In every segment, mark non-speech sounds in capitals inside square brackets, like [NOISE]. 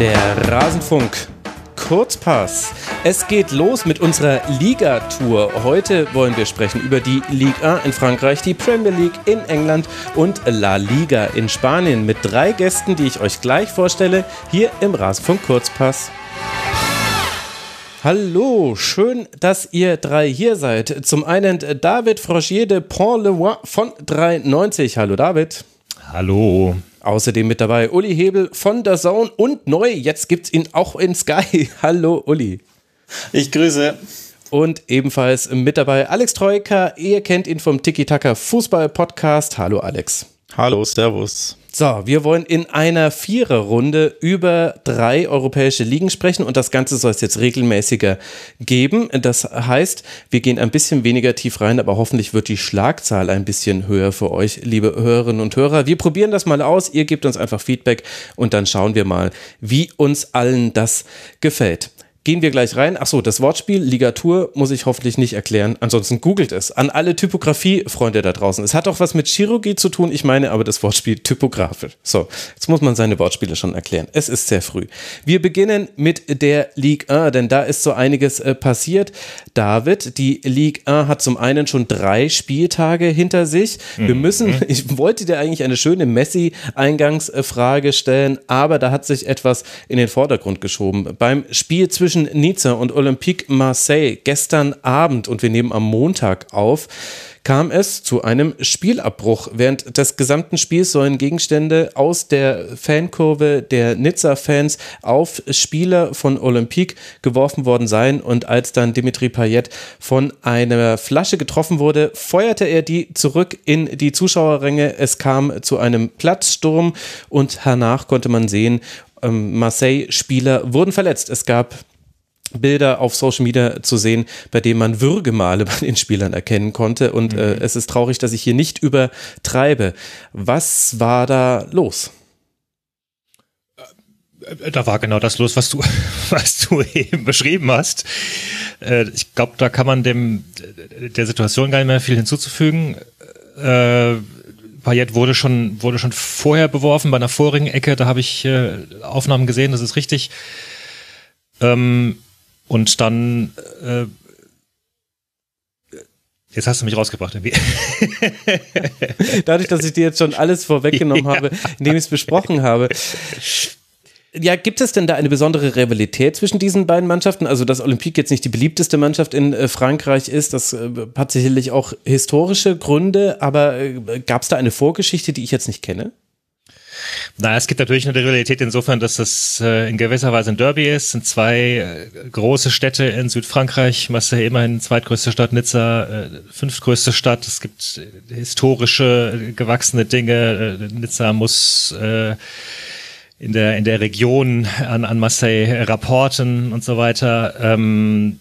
Der Rasenfunk Kurzpass. Es geht los mit unserer Liga-Tour. Heute wollen wir sprechen über die Ligue 1 in Frankreich, die Premier League in England und La Liga in Spanien mit drei Gästen, die ich euch gleich vorstelle, hier im Rasenfunk Kurzpass. Hallo, schön, dass ihr drei hier seid. Zum einen David Frogier de Pont-le-Roi von 93. Hallo David. Hallo. Außerdem mit dabei Uli Hebel von der Zone und neu, jetzt gibt es ihn auch in Sky. [LAUGHS] Hallo Uli. Ich grüße. Und ebenfalls mit dabei Alex Troika. Ihr kennt ihn vom Tiki Taka Fußball Podcast. Hallo Alex. Hallo, Servus. So, wir wollen in einer Viererrunde über drei europäische Ligen sprechen und das Ganze soll es jetzt regelmäßiger geben. Das heißt, wir gehen ein bisschen weniger tief rein, aber hoffentlich wird die Schlagzahl ein bisschen höher für euch, liebe Hörerinnen und Hörer. Wir probieren das mal aus. Ihr gebt uns einfach Feedback und dann schauen wir mal, wie uns allen das gefällt. Gehen wir gleich rein. Achso, das Wortspiel Ligatur muss ich hoffentlich nicht erklären. Ansonsten googelt es. An alle Typografie-Freunde da draußen. Es hat auch was mit Chirurgie zu tun. Ich meine aber das Wortspiel typografisch. So, jetzt muss man seine Wortspiele schon erklären. Es ist sehr früh. Wir beginnen mit der Ligue 1, denn da ist so einiges äh, passiert. David, die Ligue 1 hat zum einen schon drei Spieltage hinter sich. Wir mhm. müssen, ich wollte dir eigentlich eine schöne Messi-Eingangsfrage stellen, aber da hat sich etwas in den Vordergrund geschoben. Beim Spiel zwischen zwischen Nizza und Olympique Marseille gestern Abend und wir nehmen am Montag auf, kam es zu einem Spielabbruch. Während des gesamten Spiels sollen Gegenstände aus der Fankurve der Nizza-Fans auf Spieler von Olympique geworfen worden sein und als dann Dimitri Payet von einer Flasche getroffen wurde, feuerte er die zurück in die Zuschauerränge. Es kam zu einem Platzsturm und danach konnte man sehen, ähm, Marseille-Spieler wurden verletzt. Es gab Bilder auf Social Media zu sehen, bei denen man Würgemale [LAUGHS] bei den Spielern erkennen konnte. Und äh, mhm. äh, es ist traurig, dass ich hier nicht übertreibe. Was war da los? Äh, da war genau das los, was du, [LAUGHS] was du eben beschrieben hast. Äh, ich glaube, da kann man dem der Situation gar nicht mehr viel hinzuzufügen. Äh, Payet wurde schon wurde schon vorher beworfen bei einer vorigen Ecke. Da habe ich äh, Aufnahmen gesehen. Das ist richtig. Ähm, und dann äh, Jetzt hast du mich rausgebracht irgendwie. [LAUGHS] Dadurch, dass ich dir jetzt schon alles vorweggenommen [LAUGHS] ja. habe, indem ich es besprochen habe. Ja, gibt es denn da eine besondere Rivalität zwischen diesen beiden Mannschaften? Also, dass Olympique jetzt nicht die beliebteste Mannschaft in äh, Frankreich ist, das äh, hat sicherlich auch historische Gründe, aber äh, gab es da eine Vorgeschichte, die ich jetzt nicht kenne? Na, es gibt natürlich eine Rivalität insofern, dass es äh, in gewisser Weise ein Derby ist. Es sind zwei äh, große Städte in Südfrankreich. Marseille immerhin zweitgrößte Stadt, Nizza äh, fünftgrößte Stadt. Es gibt äh, historische, äh, gewachsene Dinge. Äh, Nizza muss äh, in der in der Region an, an Marseille rapporten und so weiter. Ähm,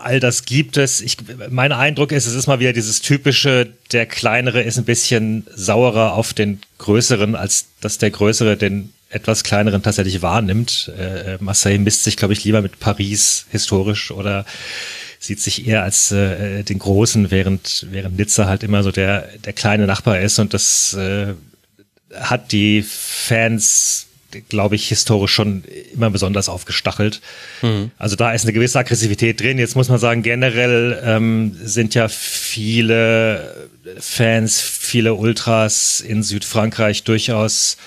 all das gibt es. Ich, mein Eindruck ist, es ist mal wieder dieses typische, der kleinere ist ein bisschen saurer auf den größeren, als dass der größere den etwas kleineren tatsächlich wahrnimmt. Äh, äh Marseille misst sich, glaube ich, lieber mit Paris historisch oder sieht sich eher als äh, den großen, während während Nizza halt immer so der der kleine Nachbar ist und das äh, hat die Fans glaube ich, historisch schon immer besonders aufgestachelt. Mhm. Also da ist eine gewisse Aggressivität drin. Jetzt muss man sagen, generell ähm, sind ja viele Fans, viele Ultras in Südfrankreich durchaus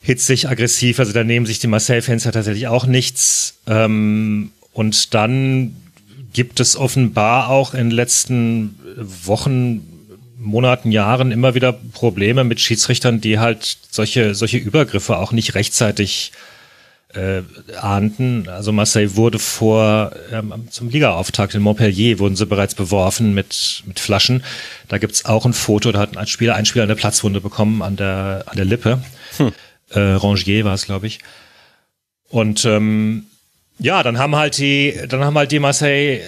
hitzig, aggressiv. Also da nehmen sich die Marseille-Fans ja tatsächlich auch nichts. Ähm, und dann gibt es offenbar auch in den letzten Wochen Monaten, Jahren immer wieder Probleme mit Schiedsrichtern, die halt solche, solche Übergriffe auch nicht rechtzeitig äh, ahnten. Also Marseille wurde vor ähm, zum Ligaauftakt in Montpellier wurden sie bereits beworfen mit mit Flaschen. Da gibt's auch ein Foto, da hat ein Spieler ein Spieler eine Platzwunde bekommen an der an der Lippe. Hm. Äh, Rangier war es, glaube ich. Und ähm, ja, dann haben halt die dann haben halt die Marseille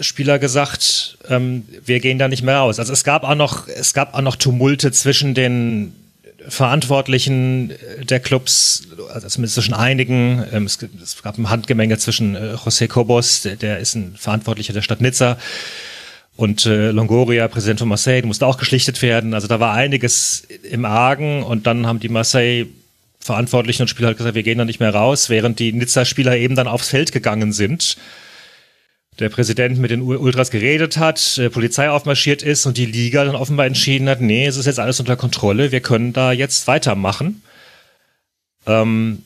Spieler gesagt, ähm, wir gehen da nicht mehr raus. Also es gab auch noch, es gab auch noch Tumulte zwischen den Verantwortlichen der Clubs, also zumindest zwischen einigen. Ähm, es, es, gab ein Handgemenge zwischen äh, José Cobos, der, der, ist ein Verantwortlicher der Stadt Nizza, und äh, Longoria, Präsident von Marseille, musste auch geschlichtet werden. Also da war einiges im Argen und dann haben die Marseille Verantwortlichen und Spieler hat gesagt, wir gehen da nicht mehr raus, während die Nizza-Spieler eben dann aufs Feld gegangen sind. Der Präsident mit den Ultras geredet hat, Polizei aufmarschiert ist und die Liga dann offenbar entschieden hat, nee, es ist jetzt alles unter Kontrolle, wir können da jetzt weitermachen. Ähm,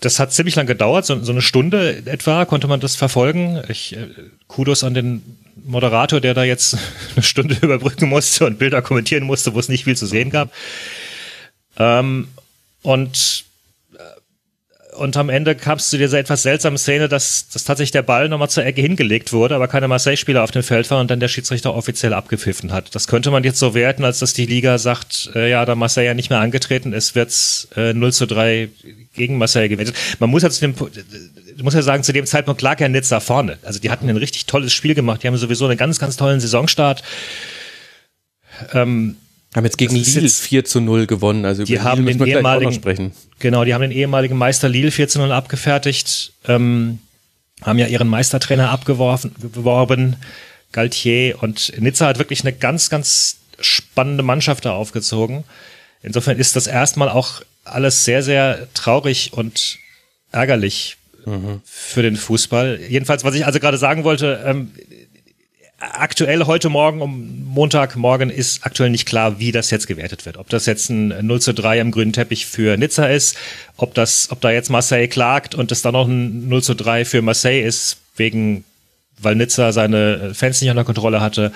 das hat ziemlich lang gedauert, so, so, eine Stunde etwa konnte man das verfolgen. Ich, äh, Kudos an den Moderator, der da jetzt [LAUGHS] eine Stunde [LAUGHS] überbrücken musste und Bilder kommentieren musste, wo es nicht viel zu sehen gab. Ähm, und äh, und am Ende kam es zu dieser etwas seltsamen Szene, dass, dass tatsächlich der Ball nochmal zur Ecke hingelegt wurde, aber keine Marseille-Spieler auf dem Feld waren und dann der Schiedsrichter offiziell abgepfiffen hat. Das könnte man jetzt so werten, als dass die Liga sagt, äh, ja, da Marseille ja nicht mehr angetreten ist, wird's äh, 0 zu 3 gegen Marseille gewertet. Man muss ja zu dem muss ja sagen, zu dem Zeitpunkt lag ja Nizza vorne. Also die hatten ein richtig tolles Spiel gemacht. Die haben sowieso einen ganz, ganz tollen Saisonstart. Ähm, haben jetzt gegen Lille jetzt, 4 zu 0 gewonnen. Also die haben den ehemaligen, sprechen. Genau, die haben den ehemaligen Meister Lille 4 zu 0 abgefertigt. Ähm, haben ja ihren Meistertrainer abgeworfen, geworben, Galtier. Und Nizza hat wirklich eine ganz, ganz spannende Mannschaft da aufgezogen. Insofern ist das erstmal auch alles sehr, sehr traurig und ärgerlich mhm. für den Fußball. Jedenfalls, was ich also gerade sagen wollte, ähm, aktuell heute Morgen, um Montagmorgen, ist aktuell nicht klar, wie das jetzt gewertet wird. Ob das jetzt ein 0 zu 3 am grünen Teppich für Nizza ist, ob das, ob da jetzt Marseille klagt und es dann noch ein 0 zu 3 für Marseille ist, wegen, weil Nizza seine Fans nicht unter Kontrolle hatte,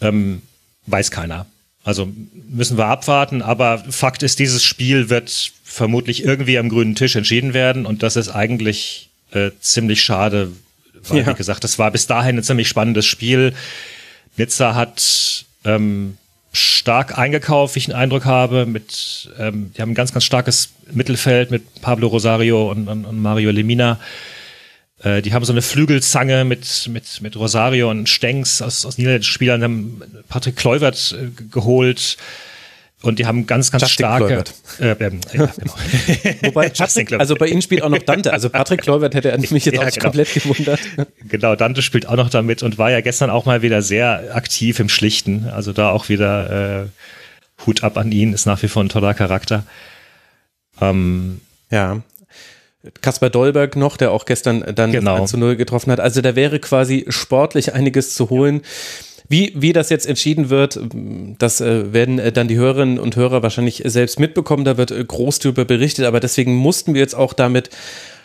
ähm, weiß keiner. Also müssen wir abwarten, aber Fakt ist, dieses Spiel wird vermutlich irgendwie am grünen Tisch entschieden werden und das ist eigentlich äh, ziemlich schade, weil, ja. wie gesagt, das war bis dahin ein ziemlich spannendes Spiel. Nizza hat ähm, stark eingekauft, wie ich den Eindruck habe. Mit, ähm, die haben ein ganz, ganz starkes Mittelfeld mit Pablo Rosario und, und, und Mario Lemina. Äh, die haben so eine Flügelzange mit, mit, mit Rosario und Stengs aus, aus niederländischen Spielern, haben Patrick Kluivert äh, geholt. Und die haben ganz, ganz Justin starke. Äh, ähm, ja, genau. [LAUGHS] Wobei, Patrick, also bei ihnen spielt auch noch Dante. Also Patrick Kluivert hätte [LAUGHS] mich jetzt ja, auch genau. komplett gewundert. Genau, Dante spielt auch noch damit und war ja gestern auch mal wieder sehr aktiv im Schlichten. Also da auch wieder äh, Hut ab an ihn, ist nach wie vor ein toller Charakter. Ähm, ja. Kaspar Dolberg noch, der auch gestern dann genau. zu Null getroffen hat. Also da wäre quasi sportlich einiges zu holen. Ja wie, wie das jetzt entschieden wird, das äh, werden äh, dann die Hörerinnen und Hörer wahrscheinlich selbst mitbekommen. Da wird äh, groß darüber berichtet, aber deswegen mussten wir jetzt auch damit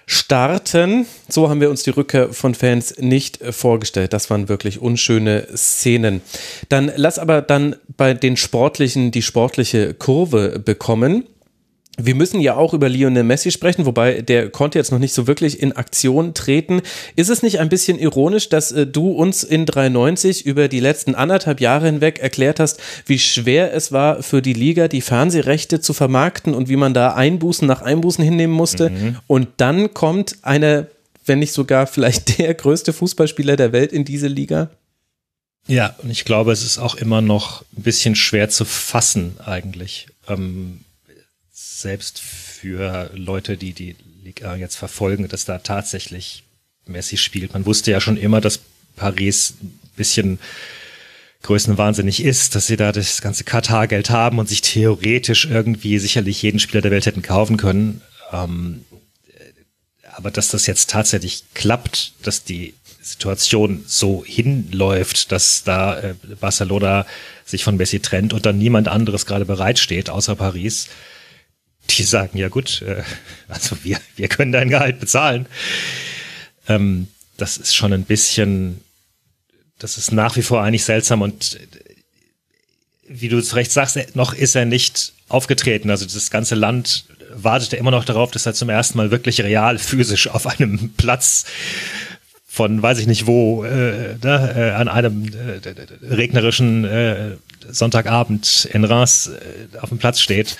starten. So haben wir uns die Rückkehr von Fans nicht vorgestellt. Das waren wirklich unschöne Szenen. Dann lass aber dann bei den Sportlichen die sportliche Kurve bekommen. Wir müssen ja auch über Lionel Messi sprechen, wobei der konnte jetzt noch nicht so wirklich in Aktion treten. Ist es nicht ein bisschen ironisch, dass äh, du uns in 93 über die letzten anderthalb Jahre hinweg erklärt hast, wie schwer es war für die Liga, die Fernsehrechte zu vermarkten und wie man da Einbußen nach Einbußen hinnehmen musste? Mhm. Und dann kommt eine, wenn nicht sogar vielleicht der größte Fußballspieler der Welt in diese Liga? Ja, und ich glaube, es ist auch immer noch ein bisschen schwer zu fassen eigentlich. Ähm selbst für Leute, die die Liga jetzt verfolgen, dass da tatsächlich Messi spielt. Man wusste ja schon immer, dass Paris ein bisschen größenwahnsinnig ist, dass sie da das ganze Katar-Geld haben und sich theoretisch irgendwie sicherlich jeden Spieler der Welt hätten kaufen können. Ähm, aber dass das jetzt tatsächlich klappt, dass die Situation so hinläuft, dass da äh, Barcelona sich von Messi trennt und dann niemand anderes gerade bereitsteht, außer Paris, die sagen, ja gut, äh, also wir, wir können dein Gehalt bezahlen. Ähm, das ist schon ein bisschen, das ist nach wie vor eigentlich seltsam und äh, wie du zu Recht sagst, noch ist er nicht aufgetreten. Also das ganze Land wartet ja immer noch darauf, dass er zum ersten Mal wirklich real physisch auf einem Platz von weiß ich nicht wo, äh, ne, äh, an einem äh, regnerischen äh, Sonntagabend in Reims äh, auf dem Platz steht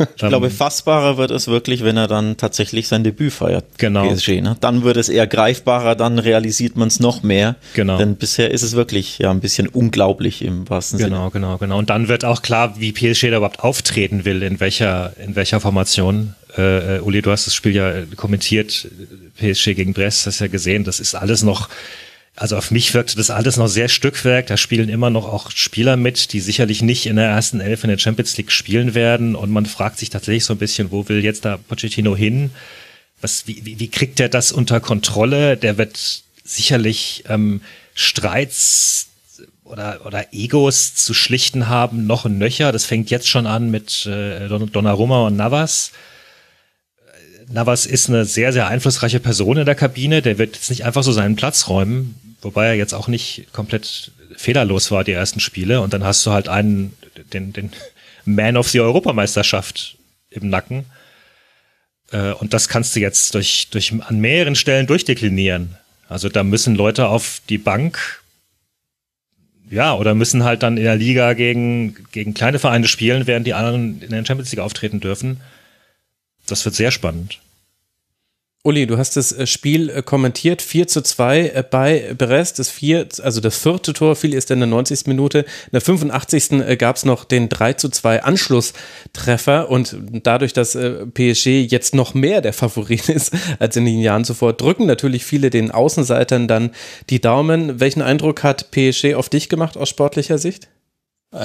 ich glaube, fassbarer wird es wirklich, wenn er dann tatsächlich sein Debüt feiert. Genau. PSG, ne? Dann wird es eher greifbarer, dann realisiert man es noch mehr. Genau. Denn bisher ist es wirklich ja ein bisschen unglaublich im wahrsten genau, Sinne. Genau, genau, genau. Und dann wird auch klar, wie PSG da überhaupt auftreten will, in welcher, in welcher Formation. Äh, äh Uli, du hast das Spiel ja kommentiert, PSG gegen Brest, hast ja gesehen, das ist alles noch also auf mich wirkte das alles noch sehr Stückwerk. Da spielen immer noch auch Spieler mit, die sicherlich nicht in der ersten Elf in der Champions League spielen werden. Und man fragt sich tatsächlich so ein bisschen, wo will jetzt da Pochettino hin? Was, wie, wie, wie kriegt er das unter Kontrolle? Der wird sicherlich ähm, Streits oder, oder Egos zu schlichten haben, noch ein Nöcher. Das fängt jetzt schon an mit äh, Donnarumma und Navas. Navas ist eine sehr, sehr einflussreiche Person in der Kabine. Der wird jetzt nicht einfach so seinen Platz räumen, wobei er jetzt auch nicht komplett fehlerlos war, die ersten Spiele. Und dann hast du halt einen, den, den Man of the Europameisterschaft im Nacken. Äh, und das kannst du jetzt durch, durch an mehreren Stellen durchdeklinieren. Also da müssen Leute auf die Bank, ja, oder müssen halt dann in der Liga gegen, gegen kleine Vereine spielen, während die anderen in der Champions League auftreten dürfen. Das wird sehr spannend. Uli, du hast das äh, Spiel äh, kommentiert, 4 zu 2 äh, bei Brest. Das vier, also das vierte Tor fiel erst in der 90. Minute. In der 85. gab es noch den 3 zu 2 Anschlusstreffer und dadurch, dass PSG jetzt noch mehr der Favorit [LAUGHS] ist als in den Jahren zuvor, drücken natürlich viele den Außenseitern dann die Daumen. Welchen Eindruck hat PSG auf dich gemacht aus sportlicher Sicht?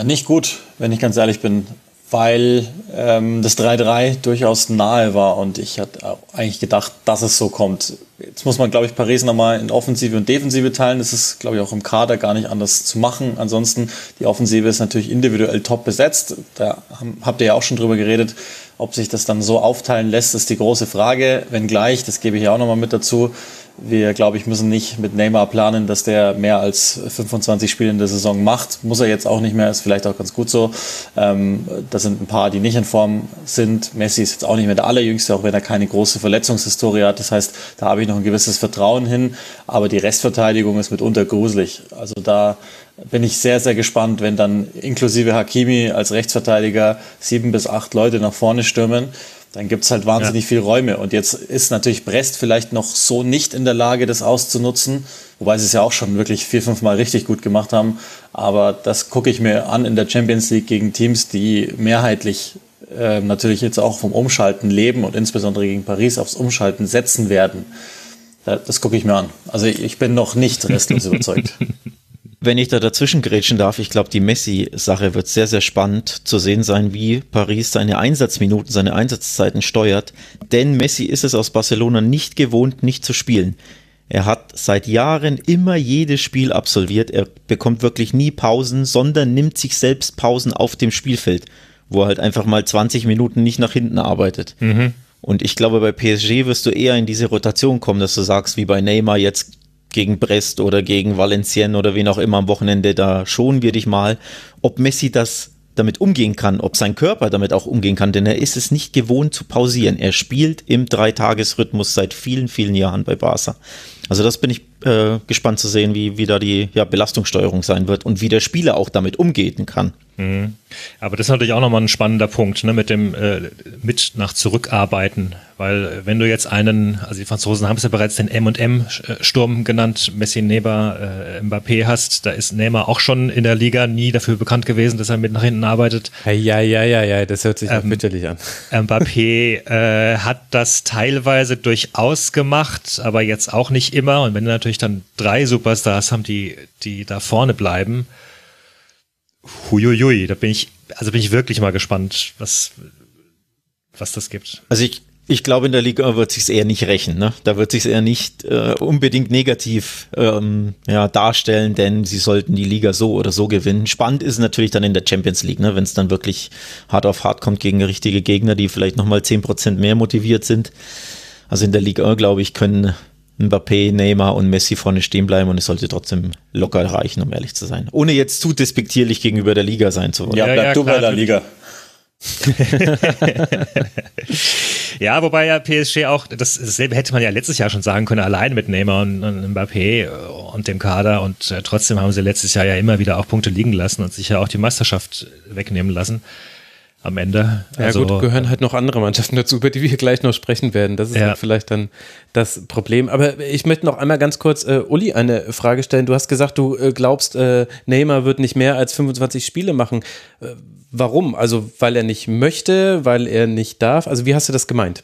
Nicht gut, wenn ich ganz ehrlich bin weil ähm, das 3-3 durchaus nahe war und ich hatte eigentlich gedacht, dass es so kommt. Jetzt muss man, glaube ich, Paris nochmal in Offensive und Defensive teilen. Das ist, glaube ich, auch im Kader gar nicht anders zu machen. Ansonsten, die Offensive ist natürlich individuell top besetzt. Da habt ihr ja auch schon drüber geredet. Ob sich das dann so aufteilen lässt, ist die große Frage. Wenngleich, das gebe ich ja auch nochmal mit dazu, wir, glaube ich, müssen nicht mit Neymar planen, dass der mehr als 25 Spiele in der Saison macht. Muss er jetzt auch nicht mehr, ist vielleicht auch ganz gut so. Ähm, das sind ein paar, die nicht in Form sind. Messi ist jetzt auch nicht mehr der Allerjüngste, auch wenn er keine große Verletzungshistorie hat. Das heißt, da habe ich noch ein gewisses Vertrauen hin. Aber die Restverteidigung ist mitunter gruselig. Also da bin ich sehr, sehr gespannt, wenn dann inklusive Hakimi als Rechtsverteidiger sieben bis acht Leute nach vorne stürmen dann gibt es halt wahnsinnig ja. viel Räume. Und jetzt ist natürlich Brest vielleicht noch so nicht in der Lage, das auszunutzen, wobei sie es ja auch schon wirklich vier, fünf Mal richtig gut gemacht haben. Aber das gucke ich mir an in der Champions League gegen Teams, die mehrheitlich äh, natürlich jetzt auch vom Umschalten leben und insbesondere gegen Paris aufs Umschalten setzen werden. Das gucke ich mir an. Also ich bin noch nicht [LAUGHS] restlos überzeugt. Wenn ich da dazwischen grätschen darf, ich glaube, die Messi-Sache wird sehr, sehr spannend zu sehen sein, wie Paris seine Einsatzminuten, seine Einsatzzeiten steuert. Denn Messi ist es aus Barcelona nicht gewohnt, nicht zu spielen. Er hat seit Jahren immer jedes Spiel absolviert. Er bekommt wirklich nie Pausen, sondern nimmt sich selbst Pausen auf dem Spielfeld, wo er halt einfach mal 20 Minuten nicht nach hinten arbeitet. Mhm. Und ich glaube, bei PSG wirst du eher in diese Rotation kommen, dass du sagst, wie bei Neymar, jetzt gegen Brest oder gegen Valenciennes oder wen auch immer am Wochenende, da schonen wir dich mal. Ob Messi das damit umgehen kann, ob sein Körper damit auch umgehen kann, denn er ist es nicht gewohnt zu pausieren. Er spielt im Dreitagesrhythmus seit vielen, vielen Jahren bei Barca. Also das bin ich äh, gespannt zu sehen, wie, wie da die ja, Belastungssteuerung sein wird und wie der Spieler auch damit umgehen kann. Mhm. Aber das ist natürlich auch nochmal ein spannender Punkt, ne, mit dem äh, mit nach zurückarbeiten. Weil äh, wenn du jetzt einen, also die Franzosen haben es ja bereits den M&M-Sturm genannt, Messi, Neymar, äh, Mbappé hast, da ist Neymar auch schon in der Liga nie dafür bekannt gewesen, dass er mit nach hinten arbeitet. Ja, ja, ja, ja, das hört sich ähm, auch bitterlich an. [LAUGHS] Mbappé äh, hat das teilweise durchaus gemacht, aber jetzt auch nicht immer. Und wenn du natürlich dann drei Superstars haben, die, die da vorne bleiben, huiuiui, da bin ich, also bin ich wirklich mal gespannt, was, was das gibt. Also ich, ich glaube, in der Liga wird sich eher nicht rächen. Ne? Da wird sich eher nicht äh, unbedingt negativ ähm, ja, darstellen, denn sie sollten die Liga so oder so gewinnen. Spannend ist natürlich dann in der Champions League, ne? wenn es dann wirklich hart auf hart kommt gegen richtige Gegner, die vielleicht nochmal zehn Prozent mehr motiviert sind. Also in der Liga, glaube ich, können Mbappé, Neymar und Messi vorne stehen bleiben und es sollte trotzdem locker reichen, um ehrlich zu sein. Ohne jetzt zu despektierlich gegenüber der Liga sein zu wollen. Ja, bleib ja, du bei der Liga. [LAUGHS] ja, wobei ja PSG auch, das, dasselbe hätte man ja letztes Jahr schon sagen können, allein mit Neymar und, und Mbappé und dem Kader und äh, trotzdem haben sie letztes Jahr ja immer wieder auch Punkte liegen lassen und sich ja auch die Meisterschaft wegnehmen lassen am Ende. Ja also, gut, gehören halt noch andere Mannschaften dazu, über die wir gleich noch sprechen werden. Das ist ja. halt vielleicht dann das Problem. Aber ich möchte noch einmal ganz kurz äh, Uli eine Frage stellen. Du hast gesagt, du äh, glaubst, äh, Neymar wird nicht mehr als 25 Spiele machen. Äh, warum? Also weil er nicht möchte, weil er nicht darf? Also wie hast du das gemeint?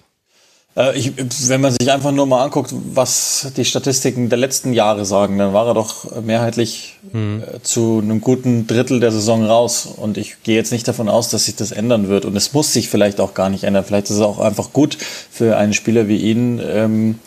Äh, ich, wenn man sich einfach nur mal anguckt, was die Statistiken der letzten Jahre sagen, dann war er doch mehrheitlich mhm. zu einem guten Drittel der Saison raus. Und ich gehe jetzt nicht davon aus, dass sich das ändern wird. Und es muss sich vielleicht auch gar nicht ändern. Vielleicht ist es auch einfach gut für einen Spieler wie ihn, ähm,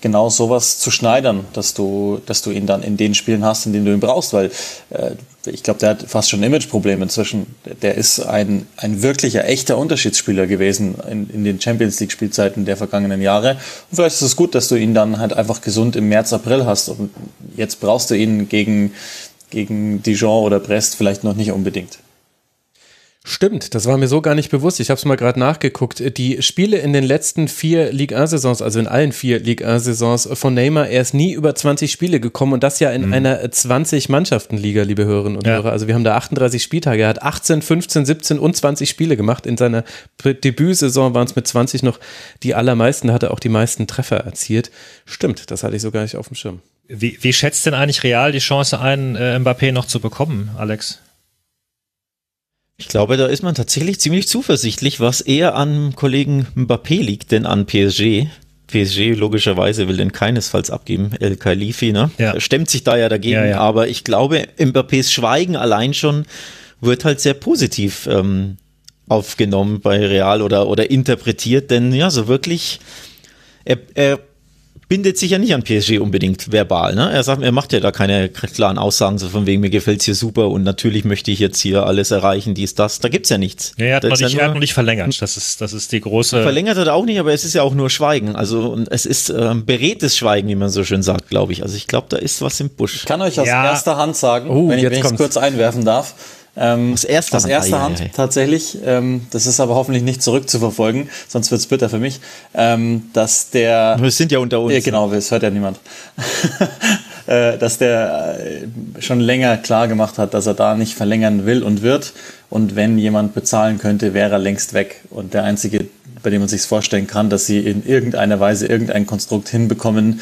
genau sowas zu schneidern, dass du, dass du ihn dann in den Spielen hast, in denen du ihn brauchst, weil äh, ich glaube, der hat fast schon Imageprobleme inzwischen. Der ist ein, ein wirklicher, echter Unterschiedsspieler gewesen in, in den Champions League Spielzeiten der vergangenen Jahre. Und vielleicht ist es gut, dass du ihn dann halt einfach gesund im März, April hast. Und jetzt brauchst du ihn gegen, gegen Dijon oder Brest vielleicht noch nicht unbedingt. Stimmt, das war mir so gar nicht bewusst. Ich habe es mal gerade nachgeguckt. Die Spiele in den letzten vier Ligue 1-Saisons, also in allen vier Ligue 1-Saisons von Neymar, er ist nie über 20 Spiele gekommen und das ja in mhm. einer 20-Mannschaften-Liga, liebe Hörerinnen und ja. Hörer. Also wir haben da 38 Spieltage. Er hat 18, 15, 17 und 20 Spiele gemacht. In seiner Debütsaison waren es mit 20 noch die allermeisten, hat er auch die meisten Treffer erzielt. Stimmt, das hatte ich so gar nicht auf dem Schirm. Wie, wie schätzt denn eigentlich Real die Chance ein, äh, Mbappé noch zu bekommen, Alex? Ich glaube, da ist man tatsächlich ziemlich zuversichtlich, was eher an Kollegen Mbappé liegt, denn an PSG. PSG logischerweise will den keinesfalls abgeben, El Khalifi, ne? Ja. Stemmt sich da ja dagegen, ja, ja. aber ich glaube, Mbappés Schweigen allein schon wird halt sehr positiv ähm, aufgenommen bei Real oder, oder interpretiert, denn ja, so wirklich, er, er bindet sich ja nicht an PSG unbedingt verbal. Ne? Er sagt, er macht ja da keine klaren Aussagen, so von wegen, mir gefällt's hier super und natürlich möchte ich jetzt hier alles erreichen, dies, das. Da gibt's ja nichts. Ja, er hat, noch nicht, ja nur, nicht verlängert. Das ist, das ist die große. Verlängert hat er auch nicht, aber es ist ja auch nur Schweigen. Also es ist ähm, beredtes Schweigen, wie man so schön sagt, glaube ich. Also ich glaube, da ist was im Busch. Ich kann euch aus ja. erster Hand sagen, oh, wenn ich es kurz einwerfen darf. Ähm, aus erster aus Hand, erster Hand ei, ei, ei. tatsächlich. Ähm, das ist aber hoffentlich nicht zurückzuverfolgen, sonst wird's bitter für mich. Ähm, dass der. Wir sind ja unter uns. Ja, genau, es hört ja niemand. [LAUGHS] äh, dass der äh, schon länger klar gemacht hat, dass er da nicht verlängern will und wird. Und wenn jemand bezahlen könnte, wäre er längst weg. Und der einzige, bei dem man sich vorstellen kann, dass sie in irgendeiner Weise irgendein Konstrukt hinbekommen,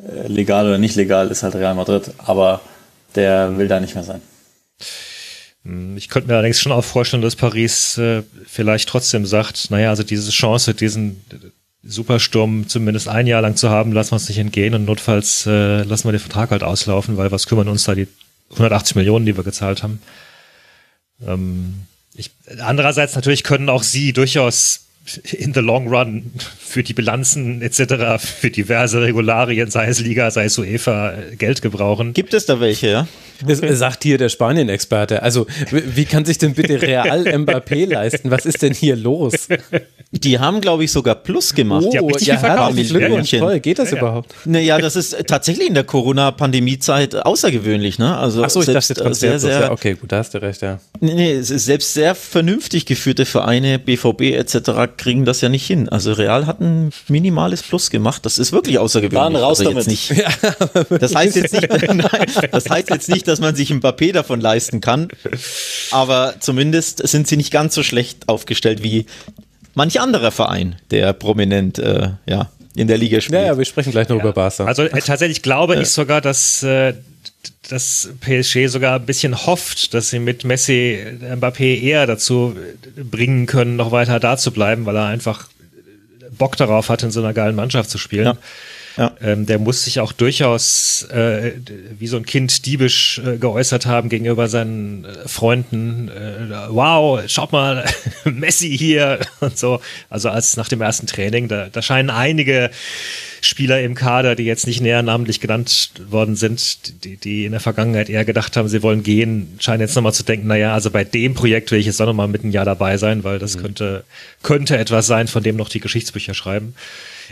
äh, legal oder nicht legal, ist halt Real Madrid. Aber der will da nicht mehr sein. Hm, ich könnte mir allerdings schon auch vorstellen, dass Paris äh, vielleicht trotzdem sagt, naja, also diese Chance, diesen Supersturm zumindest ein Jahr lang zu haben, lassen wir uns nicht entgehen und notfalls äh, lassen wir den Vertrag halt auslaufen, weil was kümmern uns da die 180 Millionen, die wir gezahlt haben. Ähm, ich, andererseits natürlich können auch sie durchaus in the long run für die Bilanzen etc., für diverse Regularien, sei es Liga, sei es UEFA, Geld gebrauchen. Gibt es da welche, ja? Das sagt hier der Spanien-Experte. Also, wie kann sich denn bitte Real [LAUGHS] Mbappé leisten? Was ist denn hier los? Die haben, glaube ich, sogar Plus gemacht. Oh, die haben ja, herzlichen Glückwunsch. Toll, geht das ja, überhaupt? Naja, das ist tatsächlich in der Corona-Pandemie-Zeit außergewöhnlich, ne? Also Ach so, ich dachte sehr, sehr, ja, okay, gut, da hast du recht, ja. Nee, nee, selbst sehr vernünftig geführte Vereine, BVB etc., kriegen das ja nicht hin. Also Real hat ein minimales Plus gemacht. Das ist wirklich außergewöhnlich. Dann raus also damit. Nicht, [LAUGHS] das heißt jetzt nicht, [LAUGHS] nein, das heißt jetzt nicht, dass man sich ein Mbappé davon leisten kann. Aber zumindest sind sie nicht ganz so schlecht aufgestellt wie manch anderer Verein, der prominent äh, ja, in der Liga spielt. Ja, ja wir sprechen gleich noch ja. über Barca. Also äh, tatsächlich glaube ich sogar, dass äh, dass PSG sogar ein bisschen hofft, dass sie mit Messi Mbappé eher dazu bringen können, noch weiter da zu bleiben, weil er einfach Bock darauf hat, in so einer geilen Mannschaft zu spielen. Ja. Ja. Ähm, der muss sich auch durchaus äh, wie so ein Kind diebisch äh, geäußert haben gegenüber seinen äh, Freunden. Äh, wow, schaut mal, [LAUGHS] Messi hier [LAUGHS] und so. Also als nach dem ersten Training, da, da scheinen einige Spieler im Kader, die jetzt nicht näher namentlich genannt worden sind, die, die in der Vergangenheit eher gedacht haben, sie wollen gehen, scheinen jetzt nochmal zu denken, naja, also bei dem Projekt will ich jetzt auch nochmal mit ein Jahr dabei sein, weil das mhm. könnte, könnte etwas sein, von dem noch die Geschichtsbücher schreiben.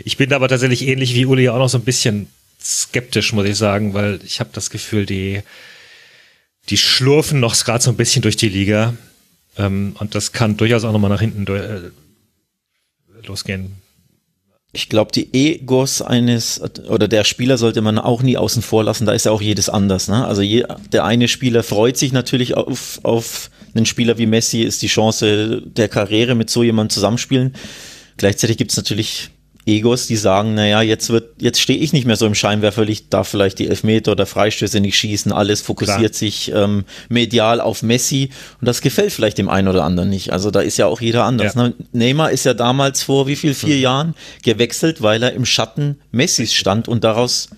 Ich bin aber tatsächlich ähnlich wie Uli auch noch so ein bisschen skeptisch, muss ich sagen, weil ich habe das Gefühl, die, die schlurfen noch gerade so ein bisschen durch die Liga. Ähm, und das kann durchaus auch nochmal nach hinten äh, losgehen. Ich glaube, die Egos eines oder der Spieler sollte man auch nie außen vor lassen. Da ist ja auch jedes anders. Ne? Also je, der eine Spieler freut sich natürlich auf, auf einen Spieler wie Messi, ist die Chance der Karriere mit so jemandem zusammenspielen. Gleichzeitig gibt es natürlich Egos, die sagen, naja, jetzt wird, jetzt stehe ich nicht mehr so im Scheinwerferlicht, darf vielleicht die Elfmeter oder Freistöße nicht schießen, alles fokussiert Klar. sich ähm, medial auf Messi und das gefällt vielleicht dem einen oder anderen nicht. Also da ist ja auch jeder anders. Ja. Ne? Neymar ist ja damals vor wie viel, vier mhm. Jahren gewechselt, weil er im Schatten Messis stand und daraus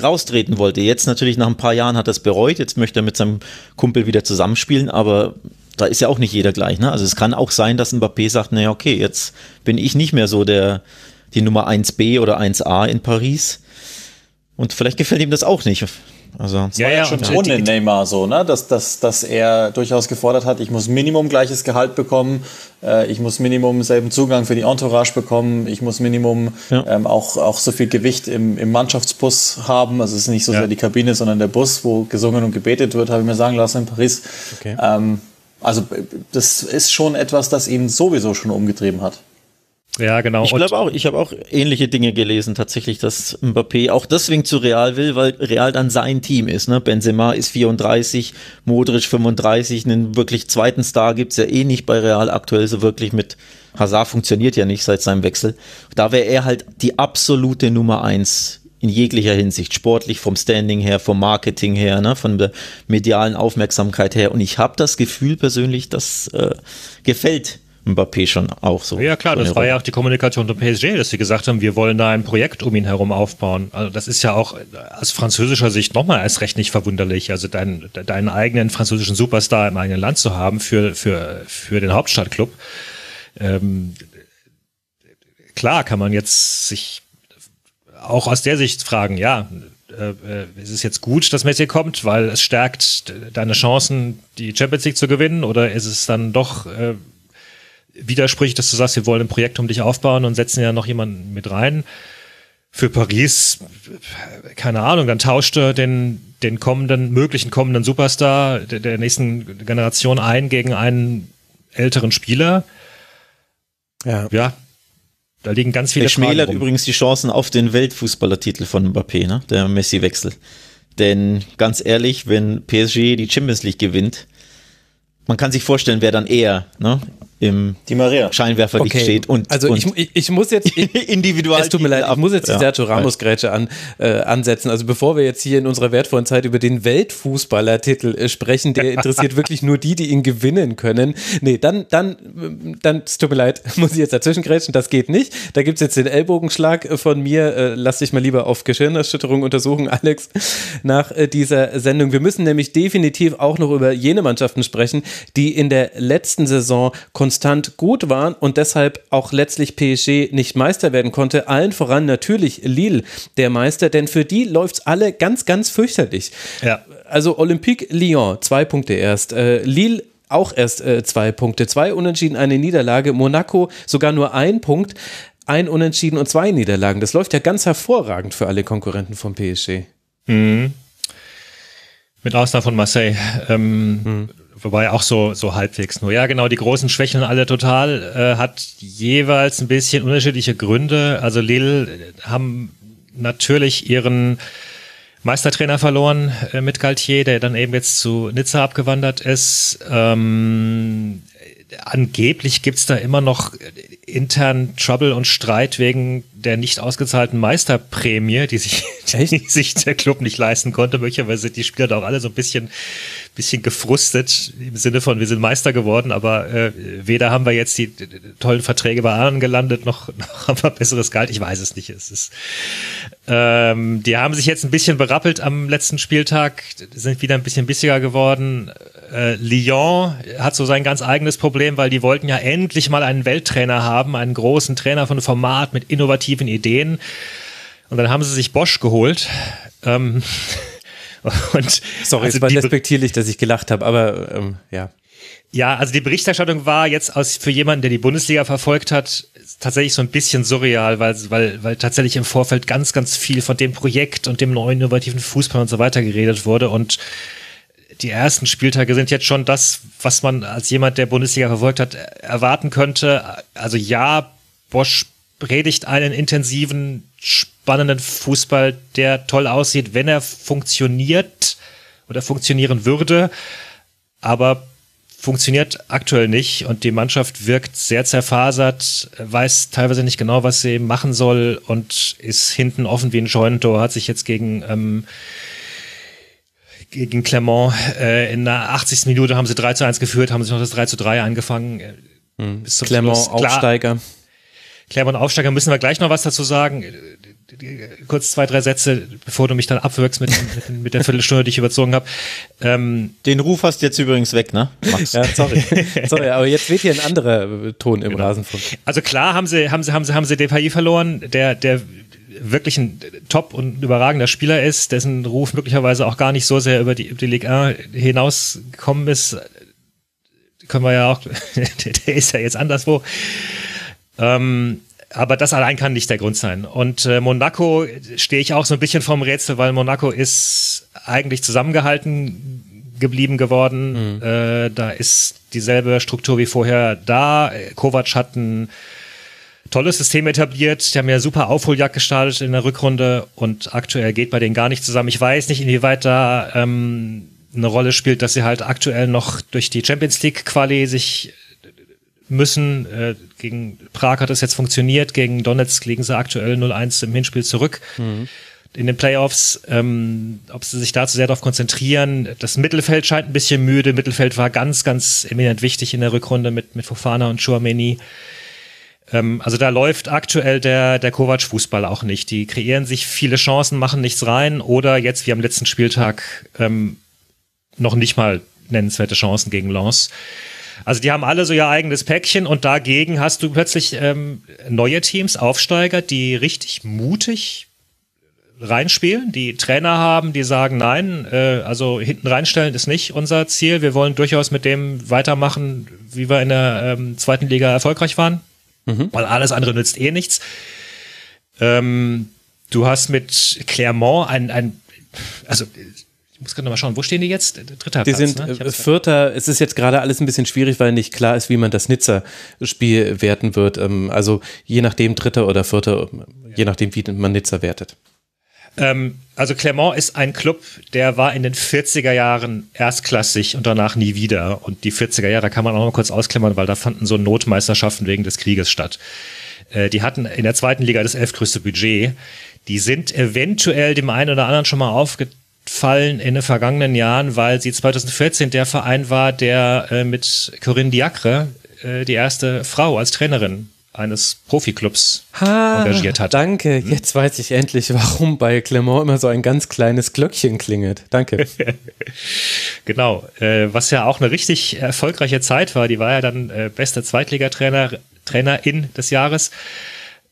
raustreten wollte. Jetzt natürlich nach ein paar Jahren hat er es bereut, jetzt möchte er mit seinem Kumpel wieder zusammenspielen, aber da ist ja auch nicht jeder gleich. Ne? Also es kann auch sein, dass Mbappé sagt, naja, okay, jetzt bin ich nicht mehr so der die Nummer 1b oder 1a in Paris. Und vielleicht gefällt ihm das auch nicht. Also, ja, ja, schon ohne Neymar so, ne? dass, dass, dass er durchaus gefordert hat, ich muss Minimum gleiches Gehalt bekommen, äh, ich muss Minimum selben Zugang für die Entourage bekommen, ich muss Minimum ja. ähm, auch, auch so viel Gewicht im, im Mannschaftsbus haben. Also es ist nicht so ja. sehr die Kabine, sondern der Bus, wo gesungen und gebetet wird, habe ich mir sagen lassen in Paris. Okay. Ähm, also das ist schon etwas, das ihn sowieso schon umgetrieben hat. Ja, genau. Ich glaube auch, ich habe auch ähnliche Dinge gelesen, tatsächlich, dass Mbappé auch deswegen zu Real will, weil Real dann sein Team ist. Ne? Benzema ist 34, Modric 35, einen wirklich zweiten Star gibt's ja eh nicht bei Real aktuell so wirklich mit Hazard funktioniert ja nicht seit seinem Wechsel. Da wäre er halt die absolute Nummer eins in jeglicher Hinsicht, sportlich, vom Standing her, vom Marketing her, ne, von der medialen Aufmerksamkeit her. Und ich habe das Gefühl persönlich, das äh, gefällt Mbappé schon auch so. Ja klar, das war ja auch die Kommunikation der PSG, dass sie gesagt haben, wir wollen da ein Projekt um ihn herum aufbauen. Also das ist ja auch aus französischer Sicht nochmal erst recht nicht verwunderlich. Also deinen, deinen eigenen französischen Superstar im eigenen Land zu haben für, für, für den Hauptstadtclub. Ähm, klar kann man jetzt sich auch aus der Sicht fragen, ja, äh, äh, ist es jetzt gut, dass Messi kommt, weil es stärkt deine Chancen, die Champions League zu gewinnen, oder ist es dann doch äh, widerspricht, dass du sagst, wir wollen ein Projekt um dich aufbauen und setzen ja noch jemanden mit rein. Für Paris, keine Ahnung, dann tauscht er den, den kommenden, möglichen kommenden Superstar der, der nächsten Generation ein gegen einen älteren Spieler. Ja. Ja, da liegen ganz viele Der schmälert übrigens die Chancen auf den Weltfußballertitel von Mbappé, ne? der Messi-Wechsel. Denn ganz ehrlich, wenn PSG die Champions League gewinnt, man kann sich vorstellen, wer dann eher ne, im die Maria. Scheinwerferlicht okay. steht und also und ich, ich muss jetzt [LAUGHS] individual es tut mir leid ich muss jetzt die Sergio Ramos Grätsche an, äh, ansetzen. Also bevor wir jetzt hier in unserer wertvollen Zeit über den Weltfußballertitel äh, sprechen der interessiert [LAUGHS] wirklich nur die die ihn gewinnen können. Nee dann dann dann es tut mir leid [LAUGHS] muss ich jetzt dazwischen grätschen das geht nicht. Da gibt es jetzt den Ellbogenschlag von mir. Äh, lass dich mal lieber auf Geschirnerschütterung untersuchen Alex nach äh, dieser Sendung. Wir müssen nämlich definitiv auch noch über jene Mannschaften sprechen die in der letzten Saison konstant gut waren und deshalb auch letztlich PSG nicht Meister werden konnte. Allen voran natürlich Lille, der Meister, denn für die läuft es alle ganz, ganz fürchterlich. Ja. Also Olympique Lyon, zwei Punkte erst. Äh, Lille auch erst äh, zwei Punkte. Zwei Unentschieden, eine Niederlage. Monaco sogar nur ein Punkt. Ein Unentschieden und zwei Niederlagen. Das läuft ja ganz hervorragend für alle Konkurrenten vom PSG. Mhm. Mit Ausnahme von Marseille. Ähm, mhm Wobei auch so, so halbwegs nur. Ja, genau, die großen Schwächen alle total, äh, hat jeweils ein bisschen unterschiedliche Gründe. Also Lille haben natürlich ihren Meistertrainer verloren äh, mit Galtier, der dann eben jetzt zu Nizza abgewandert ist. Ähm, angeblich gibt's da immer noch intern Trouble und Streit wegen der nicht ausgezahlten Meisterprämie, die sich, [LAUGHS] die sich der Club nicht leisten konnte. Möglicherweise sind die Spieler da auch alle so ein bisschen, bisschen gefrustet im Sinne von, wir sind Meister geworden, aber äh, weder haben wir jetzt die, die tollen Verträge bei anderen gelandet, noch, [LAUGHS] noch haben wir besseres Gehalt. Ich weiß es nicht. Es ist, ähm, die haben sich jetzt ein bisschen berappelt am letzten Spieltag, sind wieder ein bisschen bissiger geworden. Äh, Lyon hat so sein ganz eigenes Problem, weil die wollten ja endlich mal einen Welttrainer haben, einen großen Trainer von Format mit innovativen Ideen. Und dann haben sie sich Bosch geholt. Ähm, [LAUGHS] und Sorry, also es war respektierlich, dass ich gelacht habe, aber ähm, ja. Ja, also die Berichterstattung war jetzt aus, für jemanden, der die Bundesliga verfolgt hat, tatsächlich so ein bisschen surreal, weil, weil, weil tatsächlich im Vorfeld ganz, ganz viel von dem Projekt und dem neuen innovativen Fußball und so weiter geredet wurde und die ersten Spieltage sind jetzt schon das, was man als jemand, der Bundesliga verfolgt hat, erwarten könnte. Also ja, Bosch predigt einen intensiven, spannenden Fußball, der toll aussieht, wenn er funktioniert oder funktionieren würde. Aber funktioniert aktuell nicht und die Mannschaft wirkt sehr zerfasert, weiß teilweise nicht genau, was sie machen soll und ist hinten offen wie ein Scheunentor, hat sich jetzt gegen ähm, gegen Clermont äh, in der 80. Minute haben sie 3 zu 1 geführt, haben sich noch das 3 zu 3 angefangen. Mhm. Clermont Schluss. Aufsteiger. Clermont Aufsteiger müssen wir gleich noch was dazu sagen kurz zwei, drei Sätze, bevor du mich dann abwirkst mit, mit, mit der Viertelstunde, die ich überzogen habe. Ähm, Den Ruf hast du jetzt übrigens weg, ne? Max. ja, sorry. [LAUGHS] sorry, aber jetzt wird hier ein anderer Ton im genau. Rasenfunk. Also klar haben sie, haben sie, haben sie, haben sie Depay verloren, der, der wirklich ein top und überragender Spieler ist, dessen Ruf möglicherweise auch gar nicht so sehr über die, über die Ligue 1 hinausgekommen ist. Können wir ja auch, [LAUGHS] der ist ja jetzt anderswo. Ähm, aber das allein kann nicht der Grund sein. Und äh, Monaco stehe ich auch so ein bisschen vorm Rätsel, weil Monaco ist eigentlich zusammengehalten geblieben geworden. Mhm. Äh, da ist dieselbe Struktur wie vorher da. Kovac hat ein tolles System etabliert. Die haben ja super Aufholjagd gestartet in der Rückrunde und aktuell geht bei denen gar nicht zusammen. Ich weiß nicht, inwieweit da ähm, eine Rolle spielt, dass sie halt aktuell noch durch die Champions League Quali sich müssen. Äh, gegen Prag hat es jetzt funktioniert, gegen Donetsk liegen sie aktuell 0-1 im Hinspiel zurück. Mhm. In den Playoffs, ähm, ob sie sich da zu sehr darauf konzentrieren. Das Mittelfeld scheint ein bisschen müde. Mittelfeld war ganz, ganz eminent wichtig in der Rückrunde mit, mit Fofana und Chouameni. Ähm, also da läuft aktuell der, der Kovac-Fußball auch nicht. Die kreieren sich viele Chancen, machen nichts rein oder jetzt wie am letzten Spieltag ähm, noch nicht mal nennenswerte Chancen gegen Lens. Also die haben alle so ihr eigenes Päckchen und dagegen hast du plötzlich ähm, neue Teams, Aufsteiger, die richtig mutig reinspielen, die Trainer haben, die sagen, nein, äh, also hinten reinstellen ist nicht unser Ziel. Wir wollen durchaus mit dem weitermachen, wie wir in der ähm, zweiten Liga erfolgreich waren, mhm. weil alles andere nützt eh nichts. Ähm, du hast mit Clermont ein, ein also ich muss gerade mal schauen, wo stehen die jetzt? Dritter die Platz. Die sind ne? Äh, Vierter. Es ist jetzt gerade alles ein bisschen schwierig, weil nicht klar ist, wie man das Nizza-Spiel werten wird. Ähm, also je nachdem Dritter oder Vierter, je nachdem, wie man Nizza wertet. Ähm, also Clermont ist ein Club, der war in den 40er Jahren erstklassig und danach nie wieder. Und die 40er Jahre kann man auch mal kurz ausklammern, weil da fanden so Notmeisterschaften wegen des Krieges statt. Äh, die hatten in der zweiten Liga das elfgrößte Budget. Die sind eventuell dem einen oder anderen schon mal aufgetreten fallen in den vergangenen Jahren, weil sie 2014 der Verein war, der äh, mit Corinne Diacre äh, die erste Frau als Trainerin eines Profiklubs ha, engagiert hat. Danke, hm? jetzt weiß ich endlich, warum bei Clement immer so ein ganz kleines Glöckchen klingelt. Danke. [LAUGHS] genau, äh, was ja auch eine richtig erfolgreiche Zeit war. Die war ja dann äh, beste Zweitligatrainer, Trainerin des Jahres.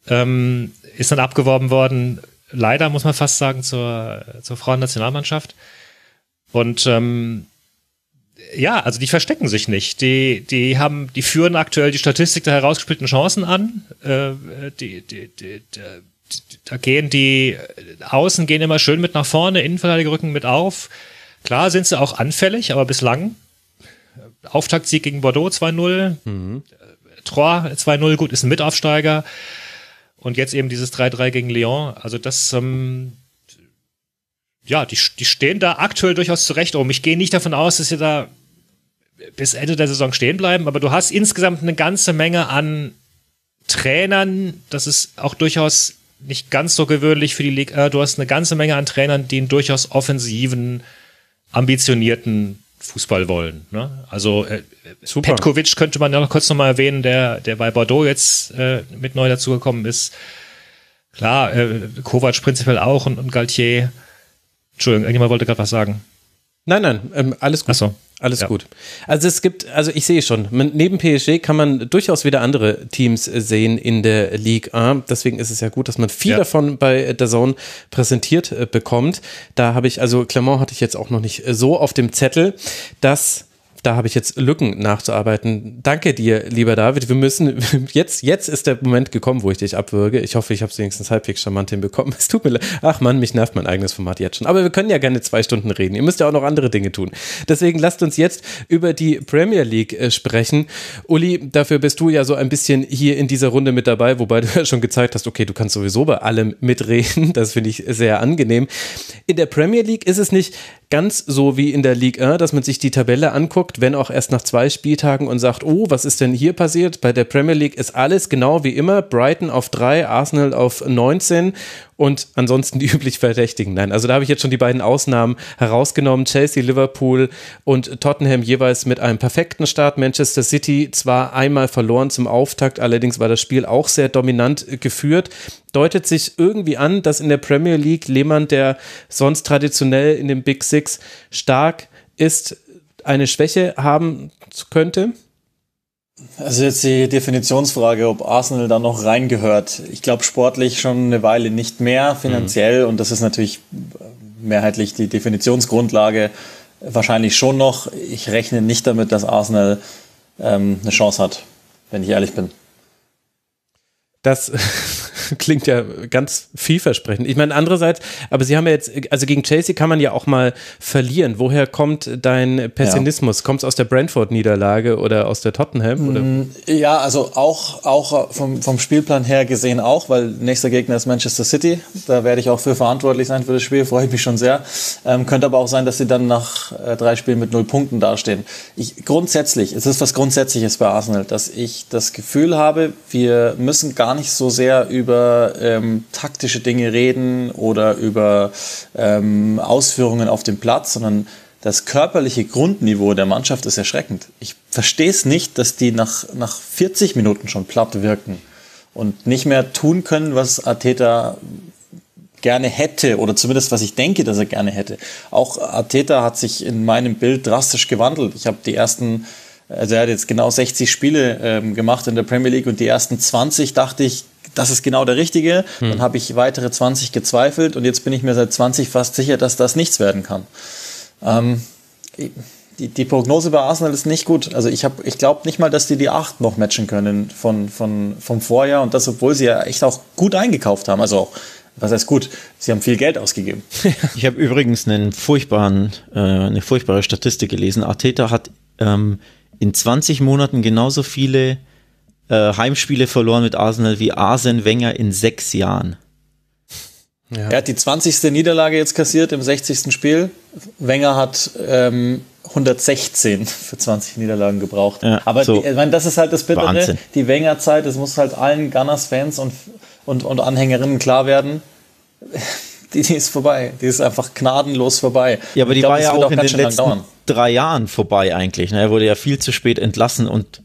Ähm, ist dann abgeworben worden leider, muss man fast sagen, zur, zur Frauennationalmannschaft. Und ähm, ja, also die verstecken sich nicht. Die, die haben, die führen aktuell die Statistik der herausgespielten Chancen an. Äh, die, die, die, da gehen die Außen gehen immer schön mit nach vorne, Innenverteidiger rücken mit auf. Klar sind sie auch anfällig, aber bislang Auftaktsieg gegen Bordeaux 2-0, mhm. Troyes 2-0, gut, ist ein Mitaufsteiger. Und jetzt eben dieses 3-3 gegen Lyon. Also das, ähm, ja, die, die stehen da aktuell durchaus zurecht um. Ich gehe nicht davon aus, dass sie da bis Ende der Saison stehen bleiben, aber du hast insgesamt eine ganze Menge an Trainern. Das ist auch durchaus nicht ganz so gewöhnlich für die Liga. Du hast eine ganze Menge an Trainern, die einen durchaus offensiven, ambitionierten Fußball wollen. Ne? Also äh, Super. Petkovic könnte man ja noch kurz nochmal erwähnen, der, der bei Bordeaux jetzt äh, mit neu dazugekommen ist. Klar, äh, Kovac prinzipiell auch und, und Galtier. Entschuldigung, irgendjemand wollte gerade was sagen. Nein, nein, ähm, alles gut. Ach so. Alles ja. gut. Also es gibt, also ich sehe schon, man, neben PSG kann man durchaus wieder andere Teams äh, sehen in der Ligue 1. Deswegen ist es ja gut, dass man viel ja. davon bei der Zone präsentiert äh, bekommt. Da habe ich, also Clermont hatte ich jetzt auch noch nicht äh, so auf dem Zettel, dass da habe ich jetzt Lücken nachzuarbeiten. Danke dir, lieber David. Wir müssen, [LAUGHS] jetzt, jetzt ist der Moment gekommen, wo ich dich abwürge. Ich hoffe, ich habe es wenigstens halbwegs charmant hinbekommen. [LAUGHS] Es tut mir leid. Ach Mann, mich nervt mein eigenes Format jetzt schon. Aber wir können ja gerne zwei Stunden reden. Ihr müsst ja auch noch andere Dinge tun. Deswegen lasst uns jetzt über die Premier League äh, sprechen. Uli, dafür bist du ja so ein bisschen hier in dieser Runde mit dabei, wobei du [LAUGHS] ja schon gezeigt hast, okay, du kannst sowieso bei allem mitreden. Das finde ich sehr angenehm. In der Premier League ist es nicht ganz so wie in der Ligue 1, dass man sich die Tabelle anguckt, wenn auch erst nach zwei Spieltagen und sagt, oh, was ist denn hier passiert? Bei der Premier League ist alles genau wie immer. Brighton auf drei, Arsenal auf 19 und ansonsten die [LAUGHS] üblich Verdächtigen. Nein, also da habe ich jetzt schon die beiden Ausnahmen herausgenommen. Chelsea, Liverpool und Tottenham jeweils mit einem perfekten Start. Manchester City zwar einmal verloren zum Auftakt, allerdings war das Spiel auch sehr dominant geführt. Deutet sich irgendwie an, dass in der Premier League jemand, der sonst traditionell in den Big Six stark ist, eine Schwäche haben könnte? Also jetzt die Definitionsfrage, ob Arsenal da noch reingehört. Ich glaube sportlich schon eine Weile nicht mehr, finanziell mhm. und das ist natürlich mehrheitlich die Definitionsgrundlage. Wahrscheinlich schon noch. Ich rechne nicht damit, dass Arsenal ähm, eine Chance hat, wenn ich ehrlich bin. Das [LAUGHS] [LAUGHS] klingt ja ganz vielversprechend. Ich meine, andererseits, aber sie haben ja jetzt, also gegen Chelsea kann man ja auch mal verlieren. Woher kommt dein Pessimismus? Ja. Kommt es aus der Brentford-Niederlage oder aus der Tottenham? Oder? Mm, ja, also auch, auch vom, vom Spielplan her gesehen auch, weil nächster Gegner ist Manchester City. Da werde ich auch für verantwortlich sein für das Spiel, [LAUGHS] freue ich mich schon sehr. Ähm, könnte aber auch sein, dass sie dann nach äh, drei Spielen mit null Punkten dastehen. Ich, grundsätzlich, es ist was Grundsätzliches bei Arsenal, dass ich das Gefühl habe, wir müssen gar nicht so sehr über über ähm, taktische Dinge reden oder über ähm, Ausführungen auf dem Platz, sondern das körperliche Grundniveau der Mannschaft ist erschreckend. Ich verstehe es nicht, dass die nach, nach 40 Minuten schon platt wirken und nicht mehr tun können, was Arteta gerne hätte oder zumindest was ich denke, dass er gerne hätte. Auch Arteta hat sich in meinem Bild drastisch gewandelt. Ich habe die ersten, also er hat jetzt genau 60 Spiele ähm, gemacht in der Premier League und die ersten 20 dachte ich, das ist genau der richtige. Hm. Dann habe ich weitere 20 gezweifelt und jetzt bin ich mir seit 20 fast sicher, dass das nichts werden kann. Ähm, die, die, Prognose bei Arsenal ist nicht gut. Also ich, ich glaube nicht mal, dass die die 8 noch matchen können von, von, vom Vorjahr und das, obwohl sie ja echt auch gut eingekauft haben. Also auch, was heißt gut? Sie haben viel Geld ausgegeben. [LAUGHS] ich habe übrigens einen furchtbaren, äh, eine furchtbare Statistik gelesen. Arteta hat ähm, in 20 Monaten genauso viele äh, Heimspiele verloren mit Arsenal wie Arsene Wenger in sechs Jahren. Ja. Er hat die 20. Niederlage jetzt kassiert im 60. Spiel. Wenger hat ähm, 116 für 20 Niederlagen gebraucht. Ja, Aber so die, ich meine, das ist halt das Bittere. Wahnsinn. Die Wenger-Zeit, das muss halt allen Gunners-Fans und, und, und Anhängerinnen klar werden. Die, die, ist vorbei. Die ist einfach gnadenlos vorbei. Ja, aber die glaub, war ja auch, auch in den letzten drei Jahren vorbei eigentlich. Ne? Er wurde ja viel zu spät entlassen und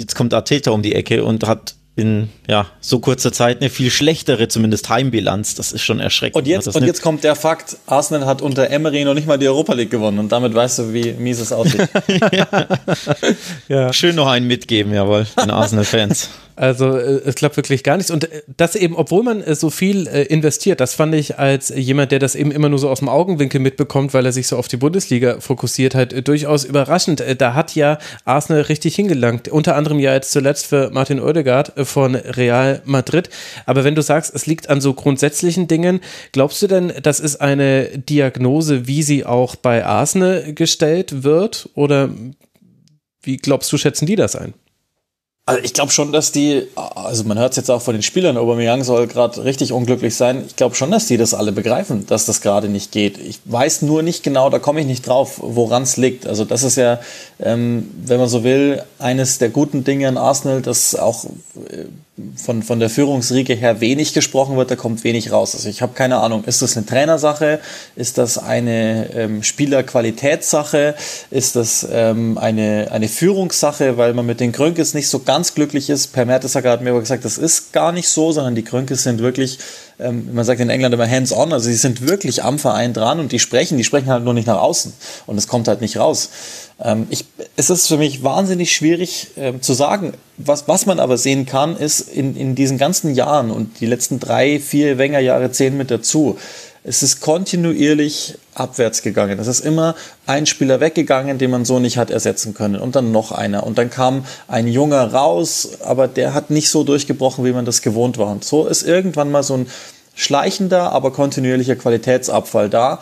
jetzt kommt Arteta um die Ecke und hat in ja, so kurzer Zeit eine viel schlechtere, zumindest Heimbilanz. Das ist schon erschreckend. Und jetzt, und jetzt kommt der Fakt, Arsenal hat unter Emery noch nicht mal die Europa League gewonnen und damit weißt du, wie mies es aussieht. [LAUGHS] ja. ja. Schön noch einen mitgeben, jawohl, den Arsenal-Fans. Also äh, es klappt wirklich gar nichts. Und äh, das eben, obwohl man äh, so viel investiert, das fand ich als jemand, der das eben immer nur so aus dem Augenwinkel mitbekommt, weil er sich so auf die Bundesliga fokussiert hat, durchaus überraschend. Da hat ja Arsenal richtig hingelangt. Unter anderem ja jetzt zuletzt für Martin Oedegaard von Real Madrid. Aber wenn du sagst, es liegt an so grundsätzlichen Dingen, glaubst du denn, das ist eine Diagnose, wie sie auch bei Arsenal gestellt wird? Oder wie glaubst du, schätzen die das ein? Also ich glaube schon, dass die, also man hört es jetzt auch von den Spielern, Aubameyang soll gerade richtig unglücklich sein. Ich glaube schon, dass die das alle begreifen, dass das gerade nicht geht. Ich weiß nur nicht genau, da komme ich nicht drauf, woran es liegt. Also das ist ja, ähm, wenn man so will, eines der guten Dinge in Arsenal, dass auch äh, von, von der Führungsriege her wenig gesprochen wird, da kommt wenig raus. Also ich habe keine Ahnung, ist das eine Trainersache? Ist das eine ähm, Spielerqualitätssache? Ist das ähm, eine, eine Führungssache, weil man mit den Krönkes nicht so ganz glücklich ist? Per Mertesacker hat mir aber gesagt, das ist gar nicht so, sondern die Krönkes sind wirklich, ähm, man sagt in England immer hands-on, also sie sind wirklich am Verein dran und die sprechen, die sprechen halt nur nicht nach außen und es kommt halt nicht raus. Ähm, ich, es ist für mich wahnsinnig schwierig ähm, zu sagen. Was, was man aber sehen kann, ist in, in diesen ganzen Jahren und die letzten drei, vier Wenger-Jahre zählen mit dazu, es ist kontinuierlich abwärts gegangen. Es ist immer ein Spieler weggegangen, den man so nicht hat ersetzen können. Und dann noch einer. Und dann kam ein Junger raus, aber der hat nicht so durchgebrochen, wie man das gewohnt war. Und so ist irgendwann mal so ein schleichender, aber kontinuierlicher Qualitätsabfall da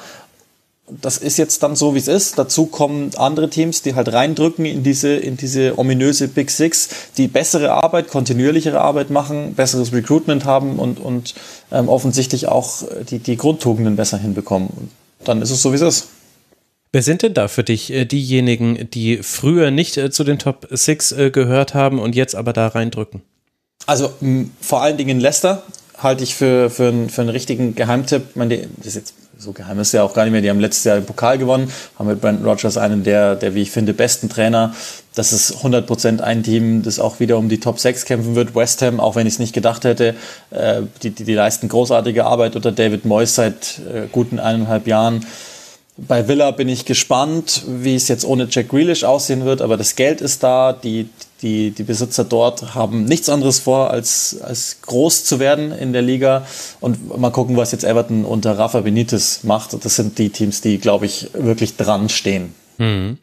das ist jetzt dann so, wie es ist. Dazu kommen andere Teams, die halt reindrücken in diese, in diese ominöse Big Six, die bessere Arbeit, kontinuierlichere Arbeit machen, besseres Recruitment haben und, und ähm, offensichtlich auch die, die Grundtugenden besser hinbekommen. Und dann ist es so, wie es ist. Wer sind denn da für dich äh, diejenigen, die früher nicht äh, zu den Top 6 äh, gehört haben und jetzt aber da reindrücken? Also vor allen Dingen Leicester halte ich für, für, einen, für einen richtigen Geheimtipp. Ich meine, das ist jetzt so geheim ist ja auch gar nicht mehr. Die haben letztes Jahr den Pokal gewonnen, haben mit Brandon Rogers einen der, der wie ich finde, besten Trainer. Das ist 100% ein Team, das auch wieder um die Top 6 kämpfen wird. West Ham, auch wenn ich es nicht gedacht hätte, äh, die, die, die leisten großartige Arbeit unter David Moyes seit äh, guten eineinhalb Jahren. Bei Villa bin ich gespannt, wie es jetzt ohne Jack Grealish aussehen wird, aber das Geld ist da, die, die, die Besitzer dort haben nichts anderes vor, als, als groß zu werden in der Liga. Und mal gucken, was jetzt Everton unter Rafa Benitez macht. Das sind die Teams, die, glaube ich, wirklich dran stehen. Mhm.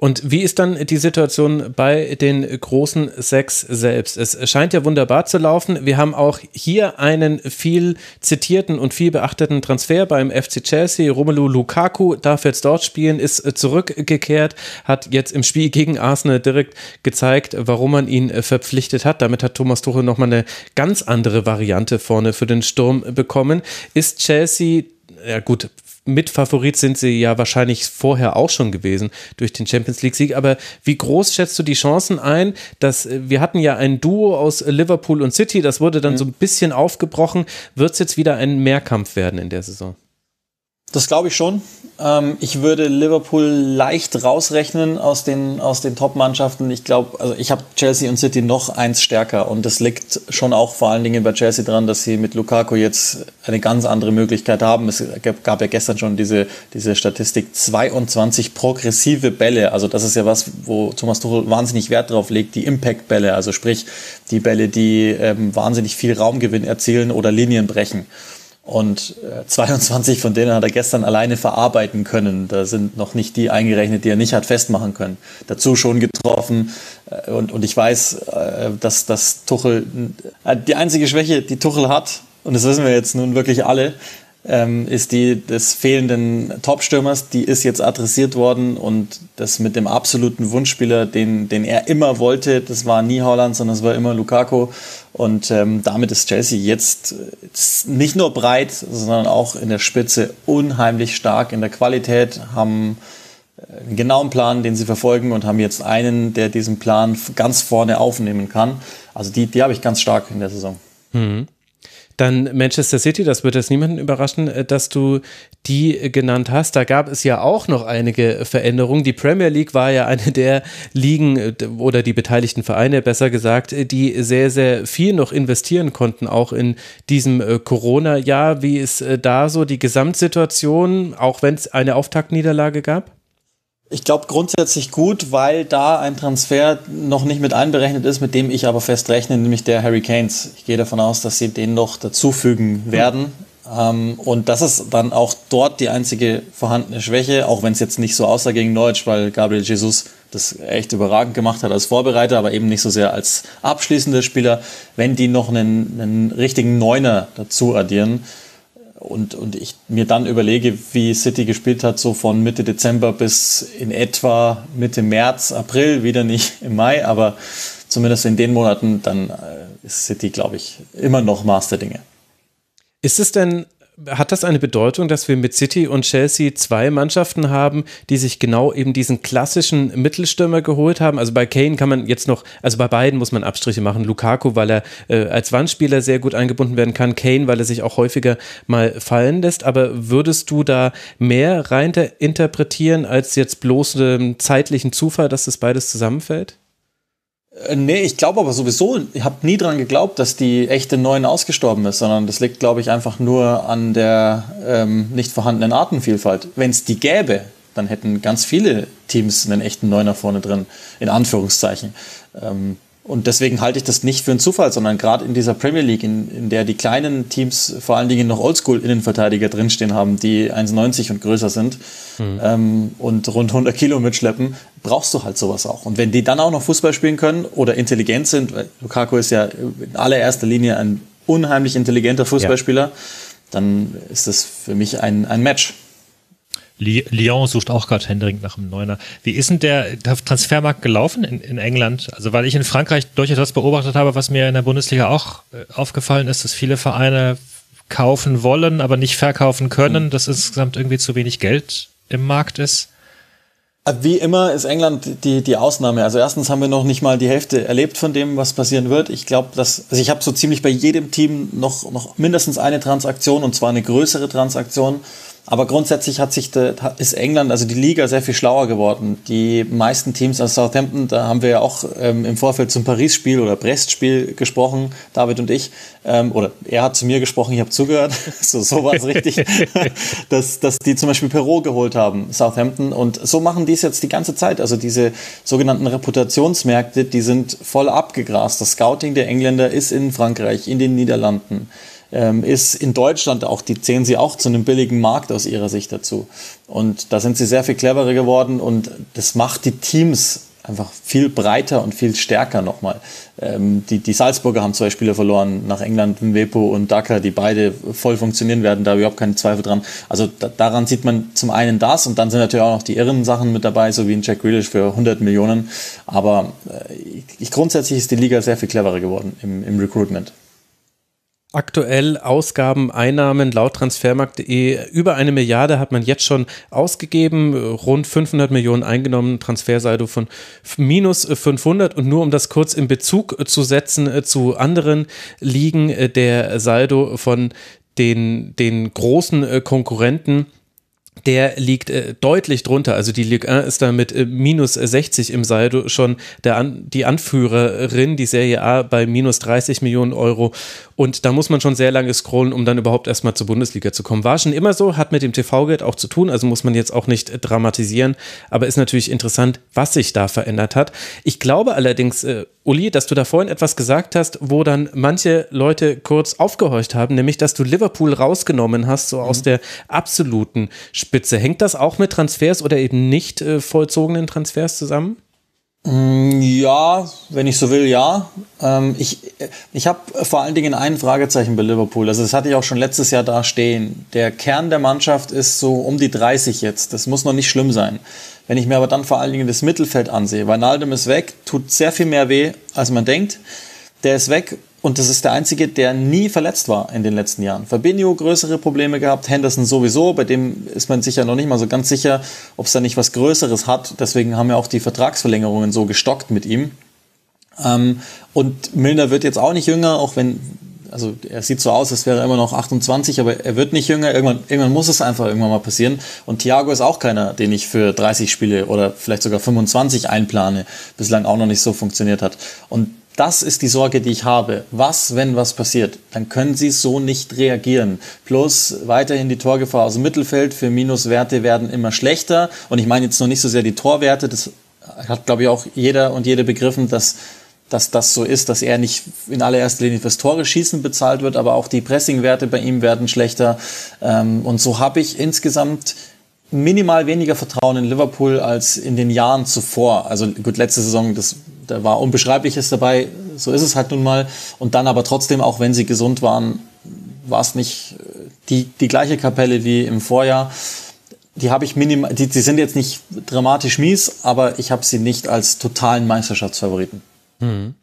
Und wie ist dann die Situation bei den großen sechs selbst? Es scheint ja wunderbar zu laufen. Wir haben auch hier einen viel zitierten und viel beachteten Transfer beim FC Chelsea. Romelu Lukaku darf jetzt dort spielen, ist zurückgekehrt, hat jetzt im Spiel gegen Arsenal direkt gezeigt, warum man ihn verpflichtet hat. Damit hat Thomas Tuchel nochmal eine ganz andere Variante vorne für den Sturm bekommen. Ist Chelsea ja gut, Mitfavorit sind sie ja wahrscheinlich vorher auch schon gewesen durch den Champions League Sieg. Aber wie groß schätzt du die Chancen ein, dass äh, wir hatten ja ein Duo aus Liverpool und City, das wurde dann mhm. so ein bisschen aufgebrochen. Wird es jetzt wieder ein Mehrkampf werden in der Saison? Das glaube ich schon. Ähm, ich würde Liverpool leicht rausrechnen aus den, aus den Top-Mannschaften. Ich glaube, also ich habe Chelsea und City noch eins stärker und das liegt schon auch vor allen Dingen bei Chelsea dran, dass sie mit Lukaku jetzt eine ganz andere Möglichkeit haben. Es gab ja gestern schon diese, diese Statistik 22 progressive Bälle. Also das ist ja was, wo Thomas Tuchel wahnsinnig Wert drauf legt, die Impact-Bälle. Also sprich, die Bälle, die ähm, wahnsinnig viel Raumgewinn erzielen oder Linien brechen. Und 22 äh, von denen hat er gestern alleine verarbeiten können. Da sind noch nicht die eingerechnet, die er nicht hat festmachen können. Dazu schon getroffen. Äh, und, und ich weiß, äh, dass, dass Tuchel, die einzige Schwäche, die Tuchel hat, und das wissen wir jetzt nun wirklich alle, ähm, ist die des fehlenden Topstürmers. Die ist jetzt adressiert worden und das mit dem absoluten Wunschspieler, den, den er immer wollte, das war nie Holland, sondern es war immer Lukaku. Und ähm, damit ist Chelsea jetzt nicht nur breit, sondern auch in der Spitze unheimlich stark in der Qualität, haben äh, einen genauen Plan, den sie verfolgen und haben jetzt einen, der diesen Plan ganz vorne aufnehmen kann. Also die, die habe ich ganz stark in der Saison. Mhm. Dann Manchester City, das wird jetzt niemanden überraschen, äh, dass du die genannt hast. Da gab es ja auch noch einige Veränderungen. Die Premier League war ja eine der Ligen äh, oder die beteiligten Vereine, besser gesagt, äh, die sehr, sehr viel noch investieren konnten, auch in diesem Corona-Jahr. Wie ist da so die Gesamtsituation, auch wenn es eine Auftaktniederlage gab? Ich glaube grundsätzlich gut, weil da ein Transfer noch nicht mit einberechnet ist, mit dem ich aber fest rechne, nämlich der Harry Canes. Ich gehe davon aus, dass sie den noch dazufügen werden. Mhm. und das ist dann auch dort die einzige vorhandene Schwäche, auch wenn es jetzt nicht so aussah gegen Deutsch, weil Gabriel Jesus das echt überragend gemacht hat als Vorbereiter, aber eben nicht so sehr als abschließender Spieler. Wenn die noch einen, einen richtigen Neuner dazu addieren, und, und ich mir dann überlege, wie City gespielt hat, so von Mitte Dezember bis in etwa Mitte März, April, wieder nicht im Mai, aber zumindest in den Monaten, dann äh, ist City, glaube ich, immer noch Master Dinge. Ist es denn hat das eine Bedeutung, dass wir mit City und Chelsea zwei Mannschaften haben, die sich genau eben diesen klassischen Mittelstürmer geholt haben? Also bei Kane kann man jetzt noch, also bei beiden muss man Abstriche machen. Lukaku, weil er äh, als Wandspieler sehr gut eingebunden werden kann, Kane, weil er sich auch häufiger mal fallen lässt. Aber würdest du da mehr rein interpretieren als jetzt bloß einen zeitlichen Zufall, dass das beides zusammenfällt? Äh, nee, ich glaube aber sowieso, ich habe nie dran geglaubt, dass die echte Neuen ausgestorben ist, sondern das liegt, glaube ich, einfach nur an der ähm, nicht vorhandenen Artenvielfalt. Wenn es die gäbe, dann hätten ganz viele Teams einen echten Neuner vorne drin, in Anführungszeichen. Ähm, und deswegen halte ich das nicht für einen Zufall, sondern gerade in dieser Premier League, in, in der die kleinen Teams vor allen Dingen noch Oldschool-Innenverteidiger drinstehen haben, die 1,90 und größer sind mhm. ähm, und rund 100 Kilo mitschleppen, brauchst du halt sowas auch. Und wenn die dann auch noch Fußball spielen können oder intelligent sind, weil Lukaku ist ja in allererster Linie ein unheimlich intelligenter Fußballspieler, ja. dann ist das für mich ein, ein Match. Lyon sucht auch gerade händeringend nach einem Neuner. Wie ist denn der Transfermarkt gelaufen in, in, England? Also, weil ich in Frankreich durchaus beobachtet habe, was mir in der Bundesliga auch äh, aufgefallen ist, dass viele Vereine kaufen wollen, aber nicht verkaufen können, dass insgesamt irgendwie zu wenig Geld im Markt ist? Äh, wie immer ist England die, die Ausnahme. Also erstens haben wir noch nicht mal die Hälfte erlebt von dem, was passieren wird. Ich glaube, dass, also ich habe so ziemlich bei jedem Team noch, noch mindestens eine Transaktion und zwar eine größere Transaktion. Aber grundsätzlich hat sich de, ist England, also die Liga, sehr viel schlauer geworden. Die meisten Teams aus Southampton, da haben wir ja auch ähm, im Vorfeld zum Paris-Spiel oder Brest-Spiel gesprochen, David und ich. Ähm, oder er hat zu mir gesprochen, ich habe zugehört. [LAUGHS] so, so war es richtig. [LAUGHS] dass, dass die zum Beispiel Perot geholt haben, Southampton. Und so machen die es jetzt die ganze Zeit. Also diese sogenannten Reputationsmärkte, die sind voll abgegrast. Das Scouting der Engländer ist in Frankreich, in den Niederlanden ähm, ist in Deutschland auch, die zählen sie auch zu einem billigen Markt aus ihrer Sicht dazu. Und da sind sie sehr viel cleverer geworden und das macht die Teams einfach viel breiter und viel stärker nochmal. Ähm, die, die Salzburger haben zwei Spieler verloren nach England, Mwepo und Daka, die beide voll funktionieren werden, da überhaupt keine Zweifel dran. Also da, daran sieht man zum einen das und dann sind natürlich auch noch die irren Sachen mit dabei, so wie ein Jack Grealish für 100 Millionen. Aber äh, ich, grundsätzlich ist die Liga sehr viel cleverer geworden im, im Recruitment. Aktuell Ausgaben, Einnahmen laut transfermarkt.de über eine Milliarde hat man jetzt schon ausgegeben, rund 500 Millionen eingenommen, Transfersaldo von minus 500 und nur um das kurz in Bezug zu setzen äh, zu anderen Ligen, äh, der Saldo von den, den großen äh, Konkurrenten der liegt äh, deutlich drunter. Also die Ligue 1 ist da mit äh, minus 60 im Saldo schon der An die Anführerin, die Serie A bei minus 30 Millionen Euro. Und da muss man schon sehr lange scrollen, um dann überhaupt erstmal zur Bundesliga zu kommen. War schon immer so, hat mit dem TV-Geld auch zu tun, also muss man jetzt auch nicht äh, dramatisieren. Aber ist natürlich interessant, was sich da verändert hat. Ich glaube allerdings, äh, Uli, dass du da vorhin etwas gesagt hast, wo dann manche Leute kurz aufgehorcht haben, nämlich dass du Liverpool rausgenommen hast, so mhm. aus der absoluten Spitze. Hängt das auch mit Transfers oder eben nicht äh, vollzogenen Transfers zusammen? Mm, ja, wenn ich so will, ja. Ähm, ich ich habe vor allen Dingen ein Fragezeichen bei Liverpool. Also das hatte ich auch schon letztes Jahr da stehen. Der Kern der Mannschaft ist so um die 30 jetzt. Das muss noch nicht schlimm sein. Wenn ich mir aber dann vor allen Dingen das Mittelfeld ansehe, Wijnaldum ist weg, tut sehr viel mehr weh, als man denkt. Der ist weg und das ist der einzige, der nie verletzt war in den letzten Jahren. Fabinho größere Probleme gehabt, Henderson sowieso, bei dem ist man sich ja noch nicht mal so ganz sicher, ob es da nicht was Größeres hat. Deswegen haben ja auch die Vertragsverlängerungen so gestockt mit ihm. Ähm, und Milner wird jetzt auch nicht jünger, auch wenn also er sieht so aus, als wäre er immer noch 28, aber er wird nicht jünger. Irgendwann, irgendwann muss es einfach irgendwann mal passieren. Und Thiago ist auch keiner, den ich für 30 Spiele oder vielleicht sogar 25 einplane. Bislang auch noch nicht so funktioniert hat. Und das ist die Sorge, die ich habe. Was, wenn was passiert? Dann können sie so nicht reagieren. Plus weiterhin die Torgefahr aus dem Mittelfeld für Minuswerte werden immer schlechter. Und ich meine jetzt noch nicht so sehr die Torwerte. Das hat, glaube ich, auch jeder und jede begriffen, dass dass das so ist, dass er nicht in allererster Linie fürs Tore schießen bezahlt wird, aber auch die Pressingwerte bei ihm werden schlechter. Ähm, und so habe ich insgesamt minimal weniger Vertrauen in Liverpool als in den Jahren zuvor. Also gut, letzte Saison, das, da war Unbeschreibliches dabei, so ist es halt nun mal. Und dann aber trotzdem, auch wenn sie gesund waren, war es nicht äh, die, die gleiche Kapelle wie im Vorjahr. Die habe ich minimal, die, die sind jetzt nicht dramatisch mies, aber ich habe sie nicht als totalen Meisterschaftsfavoriten. Mhm.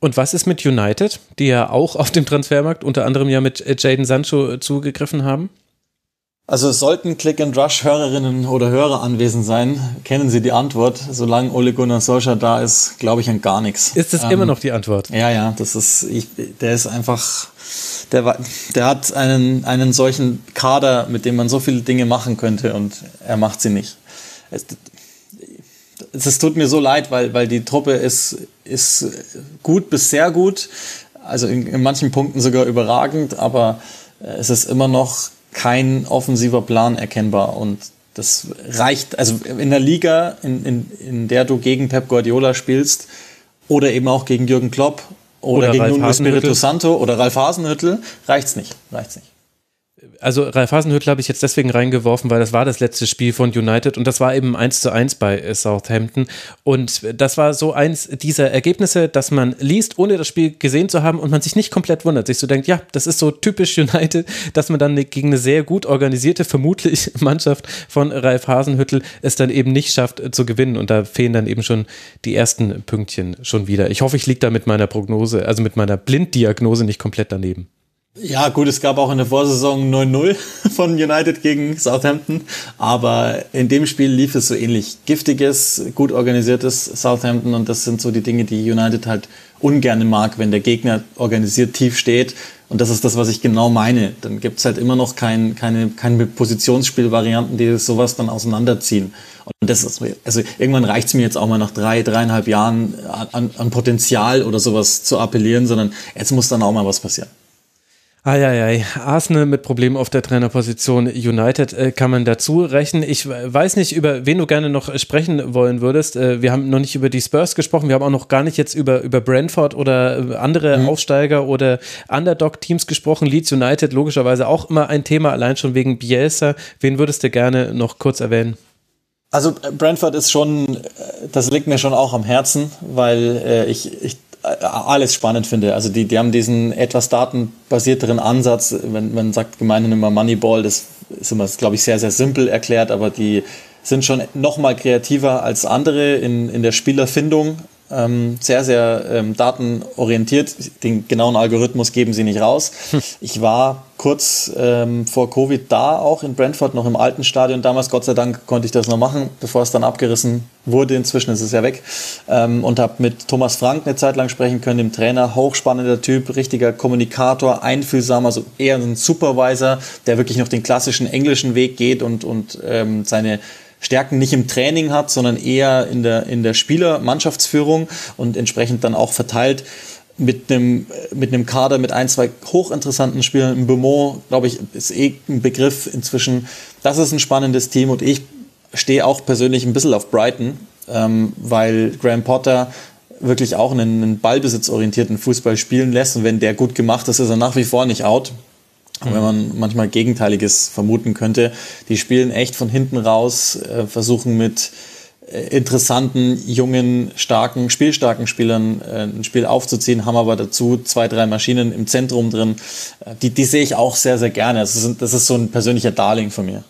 Und was ist mit United, die ja auch auf dem Transfermarkt unter anderem ja mit Jaden Sancho zugegriffen haben? Also sollten Click-and-Rush-Hörerinnen oder Hörer anwesend sein, kennen Sie die Antwort. Solange Ole Gunnar Solskjaer da ist, glaube ich an gar nichts. Ist das ähm, immer noch die Antwort? Ja, ja, das ist, ich, der ist einfach, der, der hat einen, einen solchen Kader, mit dem man so viele Dinge machen könnte und er macht sie nicht. Es, es tut mir so leid, weil, weil die Truppe ist, ist gut bis sehr gut, also in, in manchen Punkten sogar überragend, aber äh, es ist immer noch kein offensiver Plan erkennbar und das reicht, also in der Liga, in, in, in der du gegen Pep Guardiola spielst oder eben auch gegen Jürgen Klopp oder, oder gegen Nuno Espirito Santo oder Ralf Hasenhüttel, reicht's nicht, reicht's nicht also Ralf Hasenhüttl habe ich jetzt deswegen reingeworfen, weil das war das letzte Spiel von United und das war eben 1 zu 1 bei Southampton. Und das war so eins dieser Ergebnisse, dass man liest, ohne das Spiel gesehen zu haben und man sich nicht komplett wundert, sich so denkt, ja, das ist so typisch United, dass man dann gegen eine sehr gut organisierte, vermutlich [LAUGHS] Mannschaft von Ralf Hasenhüttl es dann eben nicht schafft zu gewinnen. Und da fehlen dann eben schon die ersten Pünktchen schon wieder. Ich hoffe, ich liege da mit meiner Prognose, also mit meiner Blinddiagnose nicht komplett daneben. Ja, gut, es gab auch in der Vorsaison 9-0 [LAUGHS] von United gegen Southampton, aber in dem Spiel lief es so ähnlich. Giftiges, gut organisiertes Southampton und das sind so die Dinge, die United halt ungern mag, wenn der Gegner organisiert tief steht. Und das ist das, was ich genau meine. Dann gibt's halt immer noch kein, keine, keine Positionsspielvarianten, die sowas dann auseinanderziehen. Und das ist, also irgendwann reicht's mir jetzt auch mal nach drei, dreieinhalb Jahren an, an Potenzial oder sowas zu appellieren, sondern jetzt muss dann auch mal was passieren. Eieiei, Arsenal mit Problemen auf der Trainerposition, United äh, kann man dazu rechnen. Ich weiß nicht, über wen du gerne noch sprechen wollen würdest. Äh, wir haben noch nicht über die Spurs gesprochen, wir haben auch noch gar nicht jetzt über, über Brentford oder äh, andere mhm. Aufsteiger oder Underdog-Teams gesprochen. Leeds United logischerweise auch immer ein Thema, allein schon wegen Bielsa. Wen würdest du gerne noch kurz erwähnen? Also Brentford ist schon, äh, das liegt mir schon auch am Herzen, weil äh, ich, ich äh, alles spannend finde. Also die, die haben diesen etwas datenbasierteren Ansatz, wenn man sagt gemeinhin immer Moneyball, das ist immer, glaube ich, sehr, sehr simpel erklärt, aber die sind schon noch mal kreativer als andere in, in der Spielerfindung sehr, sehr ähm, datenorientiert. Den genauen Algorithmus geben sie nicht raus. Hm. Ich war kurz ähm, vor Covid da, auch in Brentford, noch im alten Stadion. Damals, Gott sei Dank, konnte ich das noch machen, bevor es dann abgerissen wurde. Inzwischen ist es ja weg. Ähm, und habe mit Thomas Frank eine Zeit lang sprechen können, dem Trainer. Hochspannender Typ, richtiger Kommunikator, einfühlsam, also eher ein Supervisor, der wirklich noch den klassischen englischen Weg geht und, und ähm, seine Stärken nicht im Training hat, sondern eher in der, in der Spieler-Mannschaftsführung und entsprechend dann auch verteilt mit einem, mit einem Kader mit ein, zwei hochinteressanten Spielern. Beaumont, glaube ich, ist eh ein Begriff inzwischen. Das ist ein spannendes Team und ich stehe auch persönlich ein bisschen auf Brighton, ähm, weil Graham Potter wirklich auch einen, einen ballbesitzorientierten Fußball spielen lässt und wenn der gut gemacht ist, ist er nach wie vor nicht out. Auch wenn man manchmal Gegenteiliges vermuten könnte. Die spielen echt von hinten raus, äh, versuchen mit äh, interessanten, jungen, starken, spielstarken Spielern äh, ein Spiel aufzuziehen, haben aber dazu zwei, drei Maschinen im Zentrum drin. Die, die sehe ich auch sehr, sehr gerne. Das ist, das ist so ein persönlicher Darling von mir.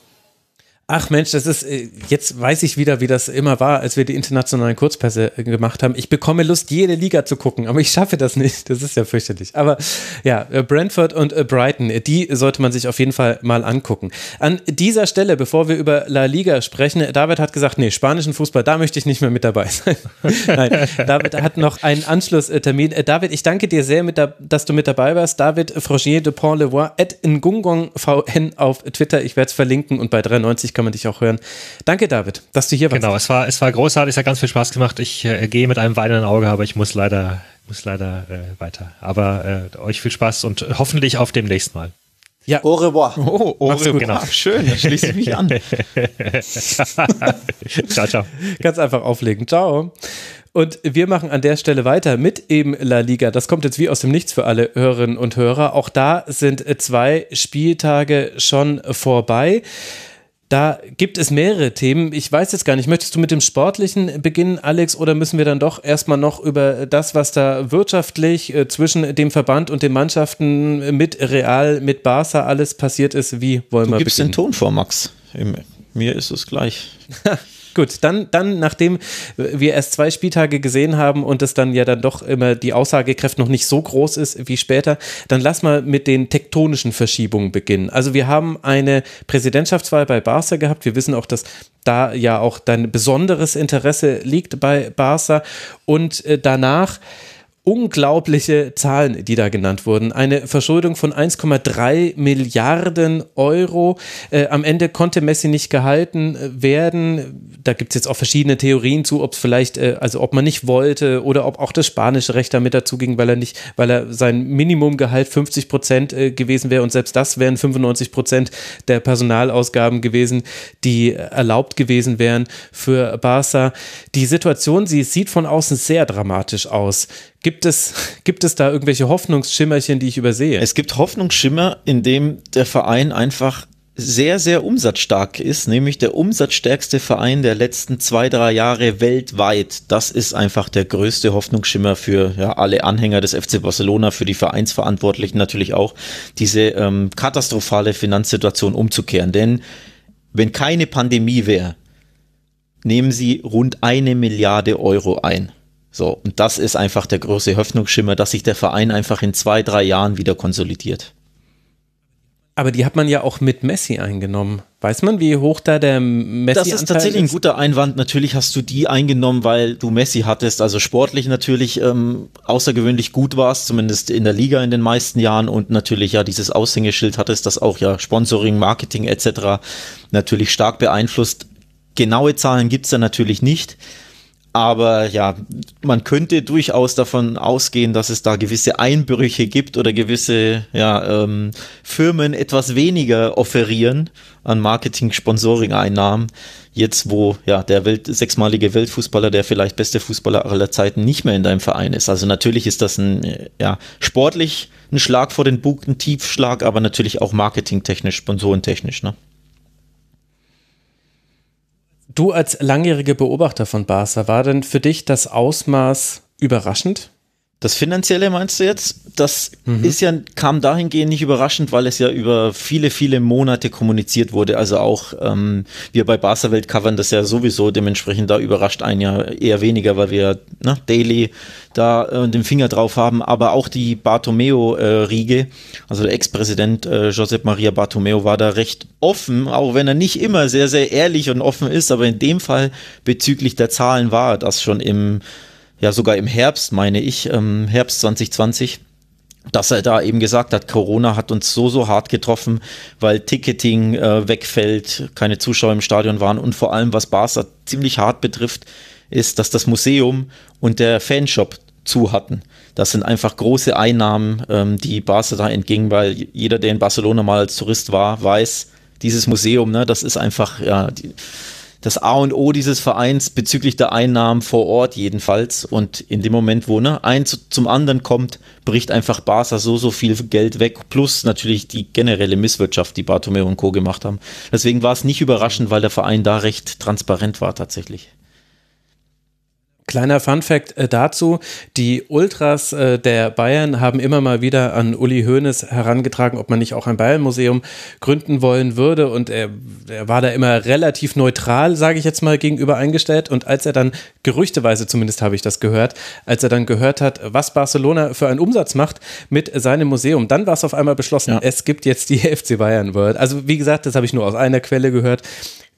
Ach Mensch, das ist, äh, jetzt weiß ich wieder, wie das immer war, als wir die internationalen Kurzpässe äh, gemacht haben. Ich bekomme Lust, jede Liga zu gucken, aber ich schaffe das nicht. Das ist ja fürchterlich. Aber ja, äh, Brentford und Brighton, die sollte man sich auf jeden Fall mal angucken. An dieser Stelle, bevor wir über La Liga sprechen, David hat gesagt, nee, spanischen Fußball, da möchte ich nicht mehr mit dabei sein. [LAUGHS] Nein, David hat noch einen Anschlusstermin. David, ich danke dir sehr, dass du mit dabei warst. David Frogier de Pont-Levoix, at Ngungong VN auf Twitter. Ich werde es verlinken und bei 93 kann man dich auch hören. Danke, David, dass du hier warst. Genau, es war, es war großartig, es hat ganz viel Spaß gemacht. Ich äh, gehe mit einem weinenden Auge, aber ich muss leider, muss leider äh, weiter. Aber äh, euch viel Spaß und hoffentlich auf demnächst mal. Ja. Au revoir. Oh, au revoir. Genau. Schön, da schließe ich mich an. [LAUGHS] ciao, ciao. Ganz einfach auflegen. Ciao. Und wir machen an der Stelle weiter mit eben La Liga. Das kommt jetzt wie aus dem Nichts für alle Hörerinnen und Hörer. Auch da sind zwei Spieltage schon vorbei. Da gibt es mehrere Themen. Ich weiß jetzt gar nicht, möchtest du mit dem Sportlichen beginnen, Alex, oder müssen wir dann doch erstmal noch über das, was da wirtschaftlich äh, zwischen dem Verband und den Mannschaften mit Real, mit Barca alles passiert ist? Wie wollen du wir gibst beginnen? den Ton vor, Max. Mir ist es gleich. [LAUGHS] Gut, dann, dann, nachdem wir erst zwei Spieltage gesehen haben und es dann ja dann doch immer die Aussagekraft noch nicht so groß ist wie später, dann lass mal mit den tektonischen Verschiebungen beginnen. Also wir haben eine Präsidentschaftswahl bei Barca gehabt. Wir wissen auch, dass da ja auch dein besonderes Interesse liegt bei Barca und äh, danach unglaubliche Zahlen, die da genannt wurden. Eine Verschuldung von 1,3 Milliarden Euro. Äh, am Ende konnte Messi nicht gehalten äh, werden. Da gibt es jetzt auch verschiedene Theorien zu, ob es vielleicht, äh, also ob man nicht wollte oder ob auch das spanische Recht damit dazu ging, weil er nicht, weil er sein Minimumgehalt 50 Prozent gewesen wäre und selbst das wären 95 Prozent der Personalausgaben gewesen, die erlaubt gewesen wären für Barca. Die Situation, sie sieht von außen sehr dramatisch aus. Gibt es, gibt es da irgendwelche Hoffnungsschimmerchen, die ich übersehe? Es gibt Hoffnungsschimmer, in dem der Verein einfach sehr, sehr umsatzstark ist, nämlich der umsatzstärkste Verein der letzten zwei, drei Jahre weltweit. Das ist einfach der größte Hoffnungsschimmer für ja, alle Anhänger des FC Barcelona, für die Vereinsverantwortlichen natürlich auch, diese ähm, katastrophale Finanzsituation umzukehren. Denn wenn keine Pandemie wäre, nehmen sie rund eine Milliarde Euro ein. So, und das ist einfach der große Hoffnungsschimmer, dass sich der Verein einfach in zwei, drei Jahren wieder konsolidiert. Aber die hat man ja auch mit Messi eingenommen. Weiß man, wie hoch da der Messi Das ist tatsächlich ist? ein guter Einwand. Natürlich hast du die eingenommen, weil du Messi hattest. Also sportlich natürlich ähm, außergewöhnlich gut warst, zumindest in der Liga in den meisten Jahren und natürlich ja dieses Aushängeschild hattest, das auch ja Sponsoring, Marketing etc. natürlich stark beeinflusst. Genaue Zahlen gibt's da natürlich nicht. Aber ja, man könnte durchaus davon ausgehen, dass es da gewisse Einbrüche gibt oder gewisse ja, ähm, Firmen etwas weniger offerieren an Marketing-Sponsoring-Einnahmen. Jetzt, wo ja der Welt, sechsmalige Weltfußballer, der vielleicht beste Fußballer aller Zeiten, nicht mehr in deinem Verein ist. Also natürlich ist das ein ja, sportlich ein Schlag vor den Bug, ein Tiefschlag, aber natürlich auch marketingtechnisch, sponsorentechnisch. Ne? Du als langjähriger Beobachter von Barca, war denn für dich das Ausmaß überraschend? Das Finanzielle meinst du jetzt? Das mhm. ist ja, kam dahingehend nicht überraschend, weil es ja über viele, viele Monate kommuniziert wurde. Also auch ähm, wir bei Barca Welt covern das ja sowieso, dementsprechend da überrascht ein ja eher weniger, weil wir ne, Daily da äh, den Finger drauf haben. Aber auch die Bartomeo-Riege, äh, also der Ex-Präsident äh, Josep Maria Bartomeo war da recht offen, auch wenn er nicht immer sehr, sehr ehrlich und offen ist, aber in dem Fall bezüglich der Zahlen war das schon im ja sogar im Herbst, meine ich, ähm, Herbst 2020, dass er da eben gesagt hat, Corona hat uns so, so hart getroffen, weil Ticketing äh, wegfällt, keine Zuschauer im Stadion waren und vor allem, was Barca ziemlich hart betrifft, ist, dass das Museum und der Fanshop zu hatten. Das sind einfach große Einnahmen, ähm, die Barca da entgingen, weil jeder, der in Barcelona mal als Tourist war, weiß, dieses Museum, ne, das ist einfach, ja, die, das A und O dieses Vereins bezüglich der Einnahmen vor Ort jedenfalls. Und in dem Moment, wo ne, eins zum anderen kommt, bricht einfach Barca so, so viel Geld weg. Plus natürlich die generelle Misswirtschaft, die Bartomeu und Co. gemacht haben. Deswegen war es nicht überraschend, weil der Verein da recht transparent war tatsächlich. Kleiner Funfact äh, dazu, die Ultras äh, der Bayern haben immer mal wieder an Uli Hoeneß herangetragen, ob man nicht auch ein Bayern-Museum gründen wollen würde und er, er war da immer relativ neutral, sage ich jetzt mal, gegenüber eingestellt und als er dann, gerüchteweise zumindest habe ich das gehört, als er dann gehört hat, was Barcelona für einen Umsatz macht mit seinem Museum, dann war es auf einmal beschlossen, ja. es gibt jetzt die [LAUGHS] FC Bayern World. Also wie gesagt, das habe ich nur aus einer Quelle gehört.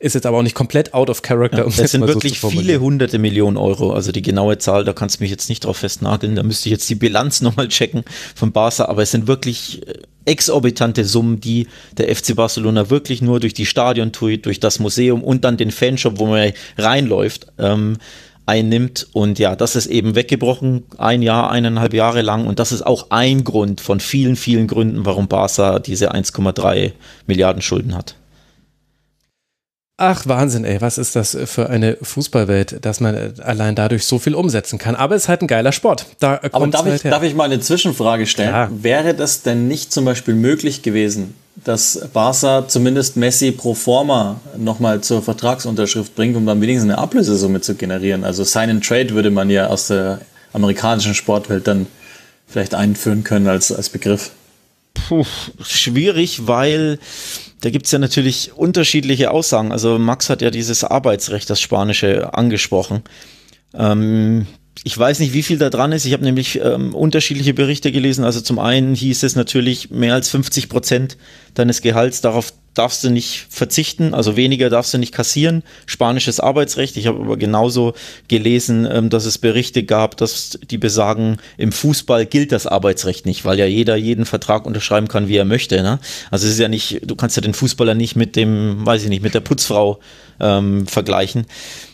Ist jetzt aber auch nicht komplett out of character. Ja, um das sind wirklich so viele hunderte Millionen Euro. Also die genaue Zahl, da kannst du mich jetzt nicht drauf festnageln. Da müsste ich jetzt die Bilanz nochmal checken von Barca. Aber es sind wirklich äh, exorbitante Summen, die der FC Barcelona wirklich nur durch die Stadion tut, durch das Museum und dann den Fanshop, wo man reinläuft, ähm, einnimmt. Und ja, das ist eben weggebrochen, ein Jahr, eineinhalb Jahre lang. Und das ist auch ein Grund von vielen, vielen Gründen, warum Barca diese 1,3 Milliarden Schulden hat. Ach, Wahnsinn, ey, was ist das für eine Fußballwelt, dass man allein dadurch so viel umsetzen kann. Aber es ist halt ein geiler Sport. Da Aber darf, halt ich, darf ich mal eine Zwischenfrage stellen? Ja. Wäre das denn nicht zum Beispiel möglich gewesen, dass Barca zumindest Messi pro forma nochmal zur Vertragsunterschrift bringt, um dann wenigstens eine Ablösesumme zu generieren? Also Sign and Trade würde man ja aus der amerikanischen Sportwelt dann vielleicht einführen können als, als Begriff. Puh, schwierig, weil da gibt's ja natürlich unterschiedliche Aussagen. Also Max hat ja dieses Arbeitsrecht, das Spanische, angesprochen. Ähm, ich weiß nicht, wie viel da dran ist. Ich habe nämlich ähm, unterschiedliche Berichte gelesen. Also zum einen hieß es natürlich, mehr als 50 Prozent deines Gehalts darauf darfst du nicht verzichten, also weniger darfst du nicht kassieren. Spanisches Arbeitsrecht. Ich habe aber genauso gelesen, ähm, dass es Berichte gab, dass die besagen, im Fußball gilt das Arbeitsrecht nicht, weil ja jeder jeden Vertrag unterschreiben kann, wie er möchte. Ne? Also es ist ja nicht, du kannst ja den Fußballer nicht mit dem, weiß ich nicht, mit der Putzfrau ähm, vergleichen.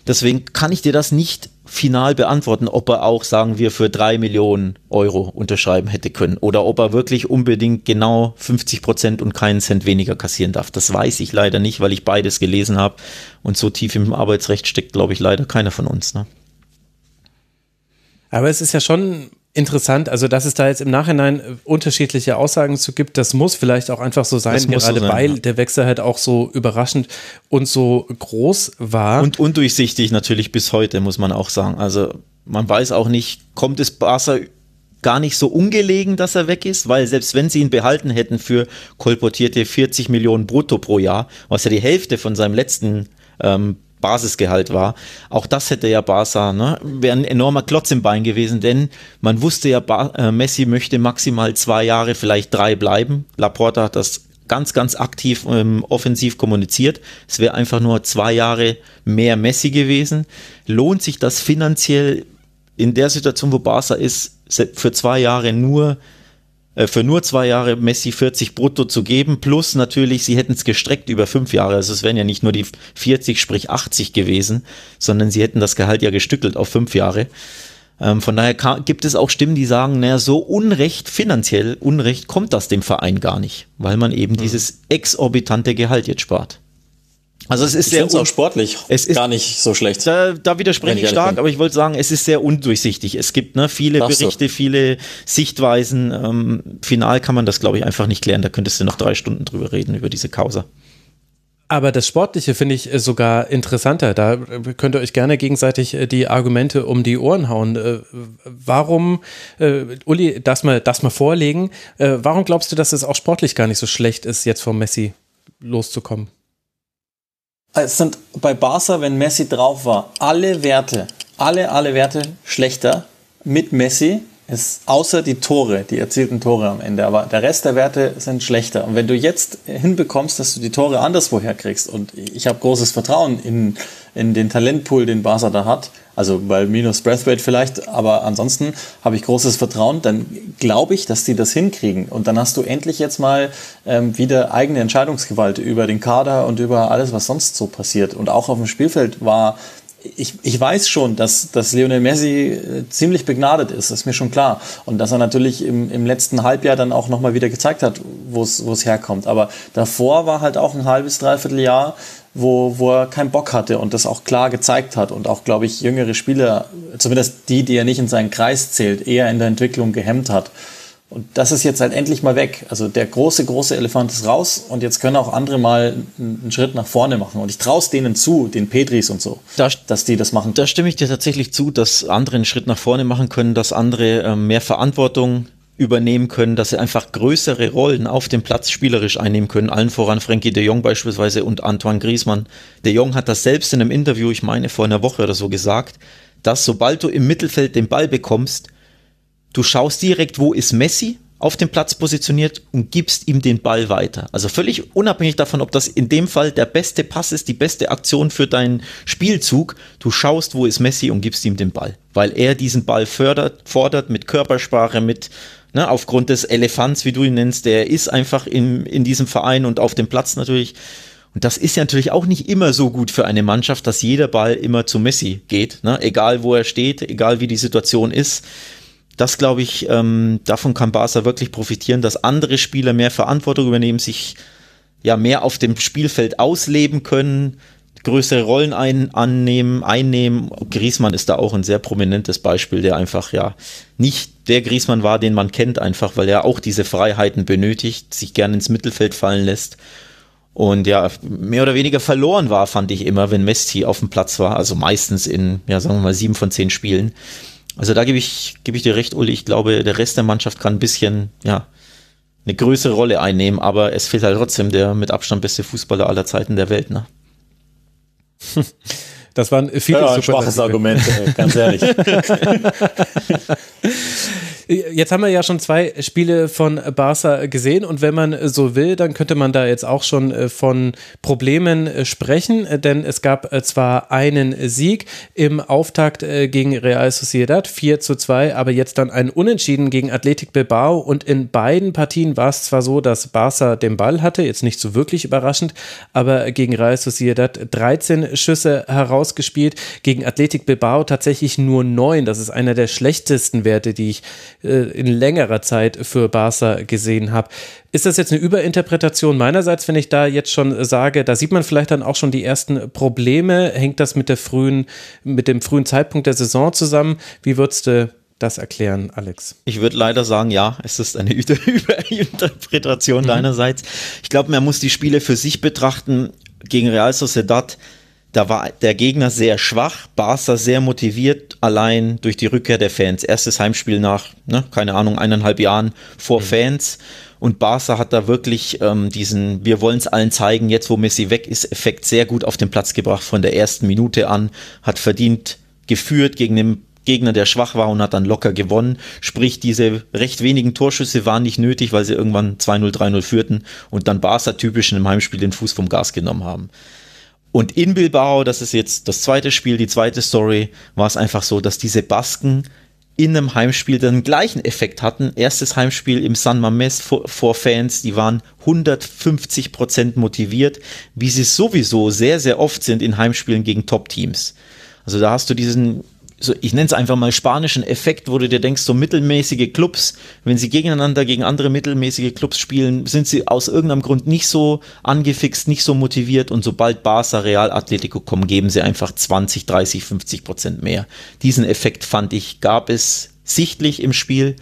Deswegen kann ich dir das nicht final beantworten, ob er auch, sagen wir, für drei Millionen Euro unterschreiben hätte können oder ob er wirklich unbedingt genau 50 Prozent und keinen Cent weniger kassieren darf. Das weiß ich leider nicht, weil ich beides gelesen habe und so tief im Arbeitsrecht steckt, glaube ich, leider keiner von uns. Ne? Aber es ist ja schon interessant, also dass es da jetzt im Nachhinein äh, unterschiedliche Aussagen zu gibt, das muss vielleicht auch einfach so sein, gerade so sein, weil ja. der Wechsel halt auch so überraschend und so groß war. Und undurchsichtig natürlich bis heute, muss man auch sagen. Also man weiß auch nicht, kommt es Barca gar nicht so ungelegen, dass er weg ist, weil selbst wenn sie ihn behalten hätten für kolportierte 40 Millionen brutto pro Jahr, was ja die Hälfte von seinem letzten ähm, Basisgehalt war. Auch das hätte ja Barca, ne, wäre ein enormer Klotz im Bein gewesen, denn man wusste ja, ba äh, Messi möchte maximal zwei Jahre, vielleicht drei bleiben. Laporta hat das ganz, ganz aktiv ähm, offensiv kommuniziert. Es wäre einfach nur zwei Jahre mehr Messi gewesen. Lohnt sich das finanziell in der Situation, wo Barca ist, für zwei Jahre nur für nur zwei Jahre Messi 40 brutto zu geben, plus natürlich, sie hätten es gestreckt über fünf Jahre. Also es wären ja nicht nur die 40, sprich 80 gewesen, sondern sie hätten das Gehalt ja gestückelt auf fünf Jahre. Ähm, von daher gibt es auch Stimmen, die sagen, naja, so Unrecht, finanziell Unrecht kommt das dem Verein gar nicht, weil man eben mhm. dieses exorbitante Gehalt jetzt spart. Also es ist ich sehr auch sportlich es ist gar nicht so schlecht. Da, da widerspreche ich stark, bin. aber ich wollte sagen, es ist sehr undurchsichtig. Es gibt ne, viele Ach Berichte, so. viele Sichtweisen. Ähm, final kann man das, glaube ich, einfach nicht klären. Da könntest du noch drei Stunden drüber reden, über diese Causa. Aber das Sportliche finde ich äh, sogar interessanter. Da äh, könnt ihr euch gerne gegenseitig äh, die Argumente um die Ohren hauen. Warum, Uli, das mal, das mal vorlegen, warum glaubst du, dass es auch sportlich gar nicht so schlecht ist, jetzt vom Messi loszukommen? Es sind bei Barca, wenn Messi drauf war, alle Werte, alle, alle Werte schlechter mit Messi ist außer die Tore, die erzielten Tore am Ende. Aber der Rest der Werte sind schlechter. Und wenn du jetzt hinbekommst, dass du die Tore anderswo herkriegst, und ich habe großes Vertrauen in, in den Talentpool, den Barca da hat, also weil minus Breathweight vielleicht, aber ansonsten habe ich großes Vertrauen, dann glaube ich, dass die das hinkriegen. Und dann hast du endlich jetzt mal ähm, wieder eigene Entscheidungsgewalt über den Kader und über alles, was sonst so passiert. Und auch auf dem Spielfeld war ich, ich weiß schon, dass, dass Lionel Messi äh, ziemlich begnadet ist, ist mir schon klar. Und dass er natürlich im, im letzten Halbjahr dann auch nochmal wieder gezeigt hat, wo es herkommt. Aber davor war halt auch ein halbes, dreiviertel Jahr, wo, wo er keinen Bock hatte und das auch klar gezeigt hat und auch, glaube ich, jüngere Spieler, zumindest die, die er nicht in seinen Kreis zählt, eher in der Entwicklung gehemmt hat. Und das ist jetzt halt endlich mal weg. Also der große, große Elefant ist raus und jetzt können auch andere mal einen Schritt nach vorne machen. Und ich traue es denen zu, den Petris und so, da, dass die das machen. Da stimme ich dir tatsächlich zu, dass andere einen Schritt nach vorne machen können, dass andere äh, mehr Verantwortung übernehmen können, dass sie einfach größere Rollen auf dem Platz spielerisch einnehmen können. Allen voran Frankie de Jong beispielsweise und Antoine Griezmann. De Jong hat das selbst in einem Interview, ich meine vor einer Woche oder so gesagt, dass sobald du im Mittelfeld den Ball bekommst, Du schaust direkt, wo ist Messi auf dem Platz positioniert und gibst ihm den Ball weiter. Also völlig unabhängig davon, ob das in dem Fall der beste Pass ist, die beste Aktion für deinen Spielzug. Du schaust, wo ist Messi und gibst ihm den Ball, weil er diesen Ball fördert, fordert mit Körpersprache, mit ne, aufgrund des Elefants, wie du ihn nennst, der ist einfach in, in diesem Verein und auf dem Platz natürlich. Und das ist ja natürlich auch nicht immer so gut für eine Mannschaft, dass jeder Ball immer zu Messi geht, ne? egal wo er steht, egal wie die Situation ist das glaube ich, ähm, davon kann Barca wirklich profitieren, dass andere Spieler mehr Verantwortung übernehmen, sich ja mehr auf dem Spielfeld ausleben können, größere Rollen ein, annehmen, einnehmen. Griesmann ist da auch ein sehr prominentes Beispiel, der einfach ja nicht der Griesmann war, den man kennt, einfach weil er auch diese Freiheiten benötigt, sich gerne ins Mittelfeld fallen lässt. Und ja, mehr oder weniger verloren war, fand ich immer, wenn Messi auf dem Platz war. Also meistens in, ja, sagen wir mal, sieben von zehn Spielen. Also da gebe ich, gebe ich dir recht, Uli. Ich glaube, der Rest der Mannschaft kann ein bisschen, ja, eine größere Rolle einnehmen, aber es fehlt halt trotzdem der mit Abstand beste Fußballer aller Zeiten der Welt, ne? [LAUGHS] Das waren viele ja, ein schwaches Argument, ganz ehrlich. [LAUGHS] Jetzt haben wir ja schon zwei Spiele von Barca gesehen und wenn man so will, dann könnte man da jetzt auch schon äh, von Problemen äh, sprechen, denn es gab äh, zwar einen Sieg im Auftakt gegen Real Sociedad, 4 zu 2, aber jetzt dann ein Unentschieden gegen Athletic Bilbao und in beiden Partien war es zwar so, dass Barca den Ball hatte, jetzt nicht so wirklich überraschend, aber gegen Real Sociedad 13 Schüsse herausgespielt, gegen Athletic Bilbao tatsächlich nur 9, das ist einer der schlechtesten Werte, die ich äh, in längerer Zeit für Barca gesehen habe. Ist das jetzt eine Überinterpretation meinerseits, wenn ich da jetzt schon sage, da sieht man vielleicht dann auch schon die ersten Probleme? Hängt das mit der frühen, mit dem frühen Zeitpunkt der Saison zusammen? Wie würdest du das erklären, Alex? Ich würde leider sagen, ja, es ist eine [LAUGHS] Überinterpretation mhm. deinerseits. Ich glaube, man muss die Spiele für sich betrachten. Gegen Real Sociedad da war der Gegner sehr schwach, Barca sehr motiviert, allein durch die Rückkehr der Fans. Erstes Heimspiel nach, ne, keine Ahnung, eineinhalb Jahren vor mhm. Fans. Und Barca hat da wirklich ähm, diesen, wir wollen es allen zeigen, jetzt wo Messi weg ist, Effekt sehr gut auf den Platz gebracht von der ersten Minute an, hat verdient geführt gegen den Gegner, der schwach war und hat dann locker gewonnen. Sprich, diese recht wenigen Torschüsse waren nicht nötig, weil sie irgendwann 2-0, 3-0 führten und dann Barca typisch in einem Heimspiel den Fuß vom Gas genommen haben. Und in Bilbao, das ist jetzt das zweite Spiel, die zweite Story, war es einfach so, dass diese Basken in einem Heimspiel den gleichen Effekt hatten. Erstes Heimspiel im San Mames vor, vor Fans, die waren 150 Prozent motiviert, wie sie sowieso sehr, sehr oft sind in Heimspielen gegen Top-Teams. Also da hast du diesen so, ich nenne es einfach mal spanischen Effekt, wo du dir denkst, so mittelmäßige Clubs, wenn sie gegeneinander gegen andere mittelmäßige Clubs spielen, sind sie aus irgendeinem Grund nicht so angefixt, nicht so motiviert und sobald Barca, Real, Atletico kommen, geben sie einfach 20, 30, 50 Prozent mehr. Diesen Effekt fand ich, gab es sichtlich im Spiel.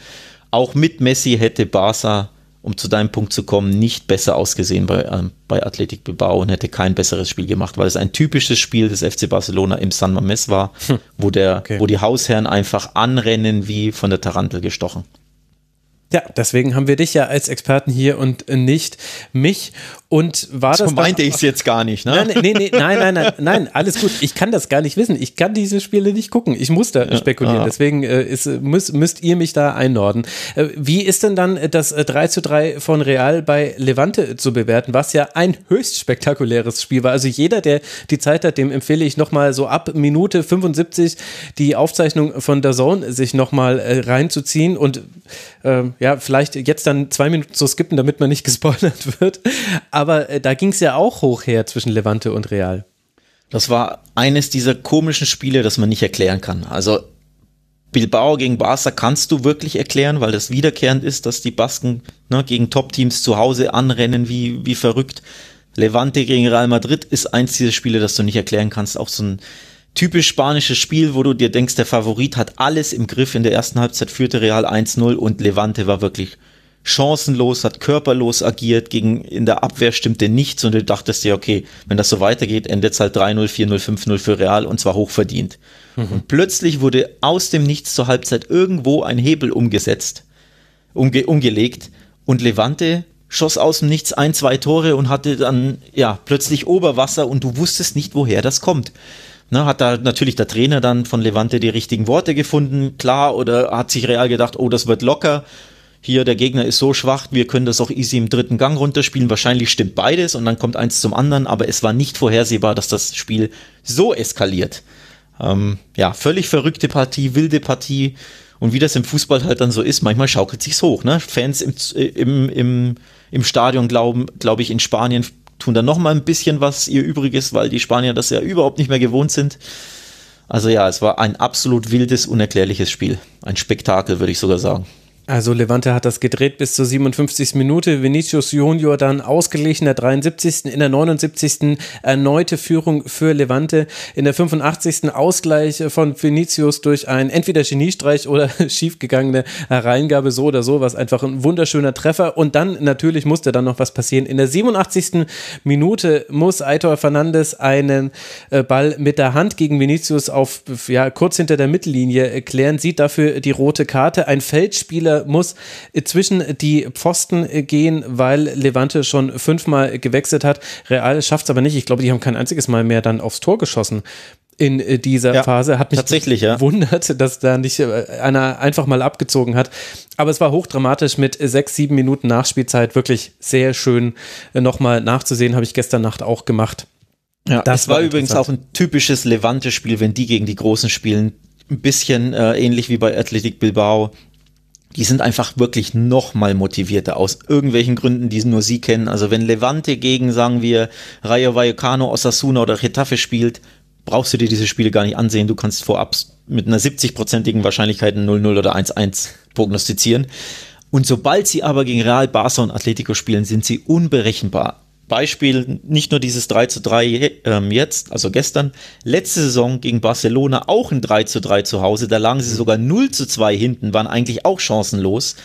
Auch mit Messi hätte Barca um zu deinem Punkt zu kommen, nicht besser ausgesehen bei, ähm, bei Athletic Bilbao und hätte kein besseres Spiel gemacht, weil es ein typisches Spiel des FC Barcelona im San Mames war, [LAUGHS] hm. wo, der, okay. wo die Hausherren einfach anrennen wie von der Tarantel gestochen. Ja, deswegen haben wir dich ja als Experten hier und nicht mich. Und war das. So meinte ich es jetzt gar nicht, ne? Nein, nee, nee, nein, nein, nein, nein, alles gut. Ich kann das gar nicht wissen. Ich kann diese Spiele nicht gucken. Ich muss da spekulieren. Ah. Deswegen äh, ist, müsst, müsst ihr mich da einnorden. Äh, wie ist denn dann das 3 äh, zu 3 von Real bei Levante zu bewerten, was ja ein höchst spektakuläres Spiel war? Also jeder, der die Zeit hat, dem empfehle ich nochmal so ab Minute 75 die Aufzeichnung von der Zone sich nochmal äh, reinzuziehen und äh, ja, vielleicht jetzt dann zwei Minuten zu skippen, damit man nicht gespoilert [LAUGHS] wird. Aber äh, da ging es ja auch hoch her zwischen Levante und Real. Das war eines dieser komischen Spiele, das man nicht erklären kann. Also Bilbao gegen Barca kannst du wirklich erklären, weil das wiederkehrend ist, dass die Basken ne, gegen Top-Teams zu Hause anrennen wie, wie verrückt. Levante gegen Real Madrid ist eins dieser Spiele, das du nicht erklären kannst. Auch so ein typisch spanisches Spiel, wo du dir denkst, der Favorit hat alles im Griff. In der ersten Halbzeit führte Real 1-0 und Levante war wirklich chancenlos, hat körperlos agiert, gegen, in der Abwehr stimmte nichts und du dachtest dir, okay, wenn das so weitergeht, endet es halt 3-0, 4-0, 5-0 für Real und zwar hochverdient. Mhm. Und plötzlich wurde aus dem Nichts zur Halbzeit irgendwo ein Hebel umgesetzt, umge umgelegt und Levante schoss aus dem Nichts ein, zwei Tore und hatte dann, ja, plötzlich Oberwasser und du wusstest nicht, woher das kommt. Ne, hat da natürlich der Trainer dann von Levante die richtigen Worte gefunden, klar, oder hat sich Real gedacht, oh, das wird locker. Hier, der Gegner ist so schwach, wir können das auch easy im dritten Gang runterspielen. Wahrscheinlich stimmt beides und dann kommt eins zum anderen, aber es war nicht vorhersehbar, dass das Spiel so eskaliert. Ähm, ja, völlig verrückte Partie, wilde Partie. Und wie das im Fußball halt dann so ist, manchmal schaukelt sich's hoch. Ne? Fans im, im, im, im Stadion glauben, glaube ich, in Spanien tun dann noch mal ein bisschen was ihr Übriges, weil die Spanier das ja überhaupt nicht mehr gewohnt sind. Also ja, es war ein absolut wildes, unerklärliches Spiel. Ein Spektakel, würde ich sogar sagen. Also Levante hat das gedreht bis zur 57. Minute. Vinicius Junior dann ausgeglichen, der 73. In der 79. erneute Führung für Levante. In der 85. Ausgleich von Vinicius durch ein entweder Geniestreich oder [LAUGHS] schiefgegangene Hereingabe, so oder so, was einfach ein wunderschöner Treffer. Und dann natürlich musste dann noch was passieren. In der 87. Minute muss Aitor Fernandes einen äh, Ball mit der Hand gegen Vinicius auf, ja, kurz hinter der Mittellinie klären, sieht dafür die rote Karte. Ein Feldspieler muss zwischen die Pfosten gehen, weil Levante schon fünfmal gewechselt hat. Real schafft es aber nicht. Ich glaube, die haben kein einziges Mal mehr dann aufs Tor geschossen in dieser ja, Phase. Hat mich tatsächlich ja. wundert, [LAUGHS] dass da nicht äh, einer einfach mal abgezogen hat. Aber es war hochdramatisch mit sechs, sieben Minuten Nachspielzeit. Wirklich sehr schön äh, nochmal nachzusehen. Habe ich gestern Nacht auch gemacht. Ja, das war, war übrigens auch ein typisches Levante-Spiel, wenn die gegen die Großen spielen. Ein bisschen äh, ähnlich wie bei Athletic Bilbao die sind einfach wirklich noch mal motivierter aus irgendwelchen Gründen, die nur sie kennen. Also wenn Levante gegen, sagen wir, Rayo Vallecano, Osasuna oder Getafe spielt, brauchst du dir diese Spiele gar nicht ansehen. Du kannst vorab mit einer 70-prozentigen Wahrscheinlichkeit 0-0 oder 1-1 prognostizieren. Und sobald sie aber gegen Real, Barca und Atletico spielen, sind sie unberechenbar. Beispiel nicht nur dieses 3 zu 3 ähm, jetzt, also gestern, letzte Saison gegen Barcelona auch ein 3 zu 3 zu Hause, da lagen sie sogar 0 zu 2 hinten, waren eigentlich auch chancenlos.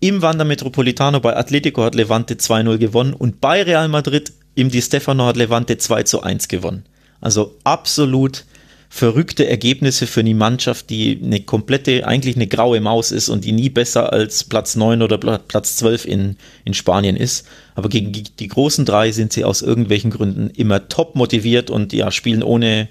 Im Wander Metropolitano bei Atletico hat Levante 2-0 gewonnen und bei Real Madrid im Di Stefano hat Levante 2 zu 1 gewonnen. Also absolut verrückte Ergebnisse für die Mannschaft, die eine komplette, eigentlich eine graue Maus ist und die nie besser als Platz 9 oder Platz 12 in, in Spanien ist. Aber gegen die großen drei sind sie aus irgendwelchen Gründen immer top motiviert und ja, spielen ohne,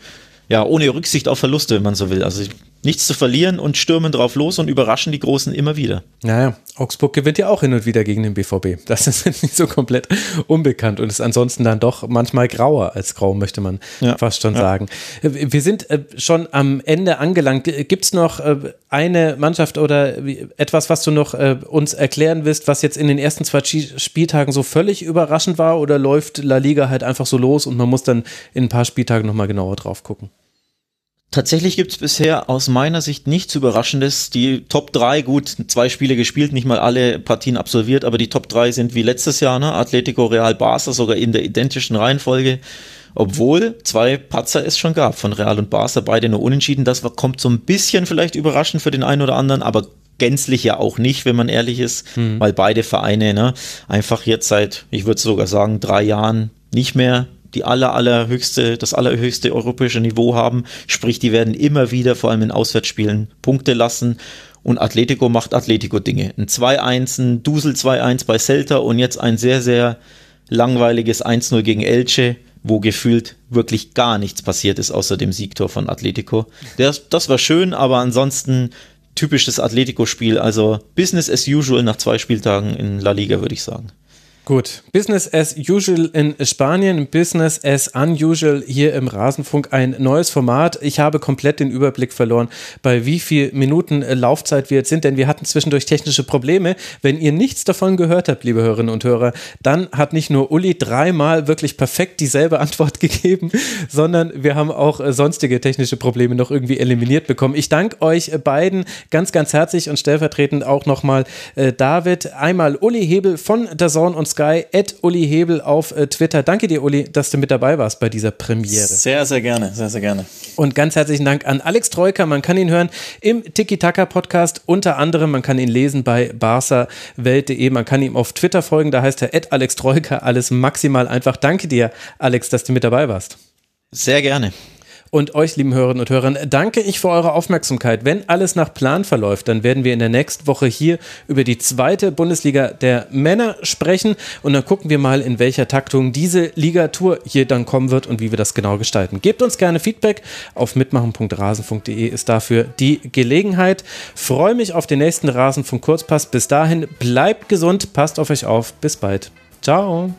ja, ohne Rücksicht auf Verluste, wenn man so will. Also nichts zu verlieren und stürmen drauf los und überraschen die Großen immer wieder. Naja, Augsburg gewinnt ja auch hin und wieder gegen den BVB. Das ist [LAUGHS] nicht so komplett unbekannt und ist ansonsten dann doch manchmal grauer als grau, möchte man ja. fast schon ja. sagen. Wir sind äh, schon am Ende angelangt. Gibt es noch äh, eine Mannschaft oder etwas, was du noch äh, uns erklären willst, was jetzt in den ersten zwei Spieltagen so völlig überraschend war oder läuft La Liga halt einfach so los und man muss dann in ein paar Spieltagen nochmal genauer drauf gucken? Tatsächlich gibt es bisher aus meiner Sicht nichts Überraschendes. Die Top 3, gut, zwei Spiele gespielt, nicht mal alle Partien absolviert, aber die Top 3 sind wie letztes Jahr, ne? Atletico Real Barca, sogar in der identischen Reihenfolge. Obwohl zwei Patzer es schon gab von Real und Barca, beide nur unentschieden. Das kommt so ein bisschen vielleicht überraschend für den einen oder anderen, aber gänzlich ja auch nicht, wenn man ehrlich ist, hm. weil beide Vereine ne, einfach jetzt seit, ich würde sogar sagen, drei Jahren nicht mehr die aller, allerhöchste, das allerhöchste europäische Niveau haben. Sprich, die werden immer wieder, vor allem in Auswärtsspielen, Punkte lassen. Und Atletico macht Atletico-Dinge. Ein 2-1, ein Dusel 2-1 bei Celta und jetzt ein sehr, sehr langweiliges 1-0 gegen Elche, wo gefühlt wirklich gar nichts passiert ist, außer dem Siegtor von Atletico. Das, das war schön, aber ansonsten typisches Atletico-Spiel. Also Business as usual nach zwei Spieltagen in La Liga, würde ich sagen. Gut, Business as usual in Spanien, Business as unusual hier im Rasenfunk, ein neues Format. Ich habe komplett den Überblick verloren, bei wie viel Minuten äh, Laufzeit wir jetzt sind, denn wir hatten zwischendurch technische Probleme. Wenn ihr nichts davon gehört habt, liebe Hörerinnen und Hörer, dann hat nicht nur Uli dreimal wirklich perfekt dieselbe Antwort [LAUGHS] gegeben, sondern wir haben auch äh, sonstige technische Probleme noch irgendwie eliminiert bekommen. Ich danke euch beiden ganz, ganz herzlich und stellvertretend auch nochmal äh, David, einmal Uli Hebel von der Zone und Sky, at Uli Hebel auf äh, Twitter. Danke dir, Uli, dass du mit dabei warst bei dieser Premiere. Sehr, sehr gerne, sehr, sehr gerne. Und ganz herzlichen Dank an Alex Troika. Man kann ihn hören im Tiki-Taka-Podcast, unter anderem. Man kann ihn lesen bei barsawelt.de. Man kann ihm auf Twitter folgen, da heißt er at Alex Troika. Alles maximal einfach. Danke dir, Alex, dass du mit dabei warst. Sehr gerne. Und euch, lieben Hörerinnen und Hörern, danke ich für eure Aufmerksamkeit. Wenn alles nach Plan verläuft, dann werden wir in der nächsten Woche hier über die zweite Bundesliga der Männer sprechen. Und dann gucken wir mal, in welcher Taktung diese Ligatur hier dann kommen wird und wie wir das genau gestalten. Gebt uns gerne Feedback. Auf mitmachen.rasen.de ist dafür die Gelegenheit. Freue mich auf den nächsten Rasenfunk Kurzpass. Bis dahin, bleibt gesund, passt auf euch auf. Bis bald. Ciao.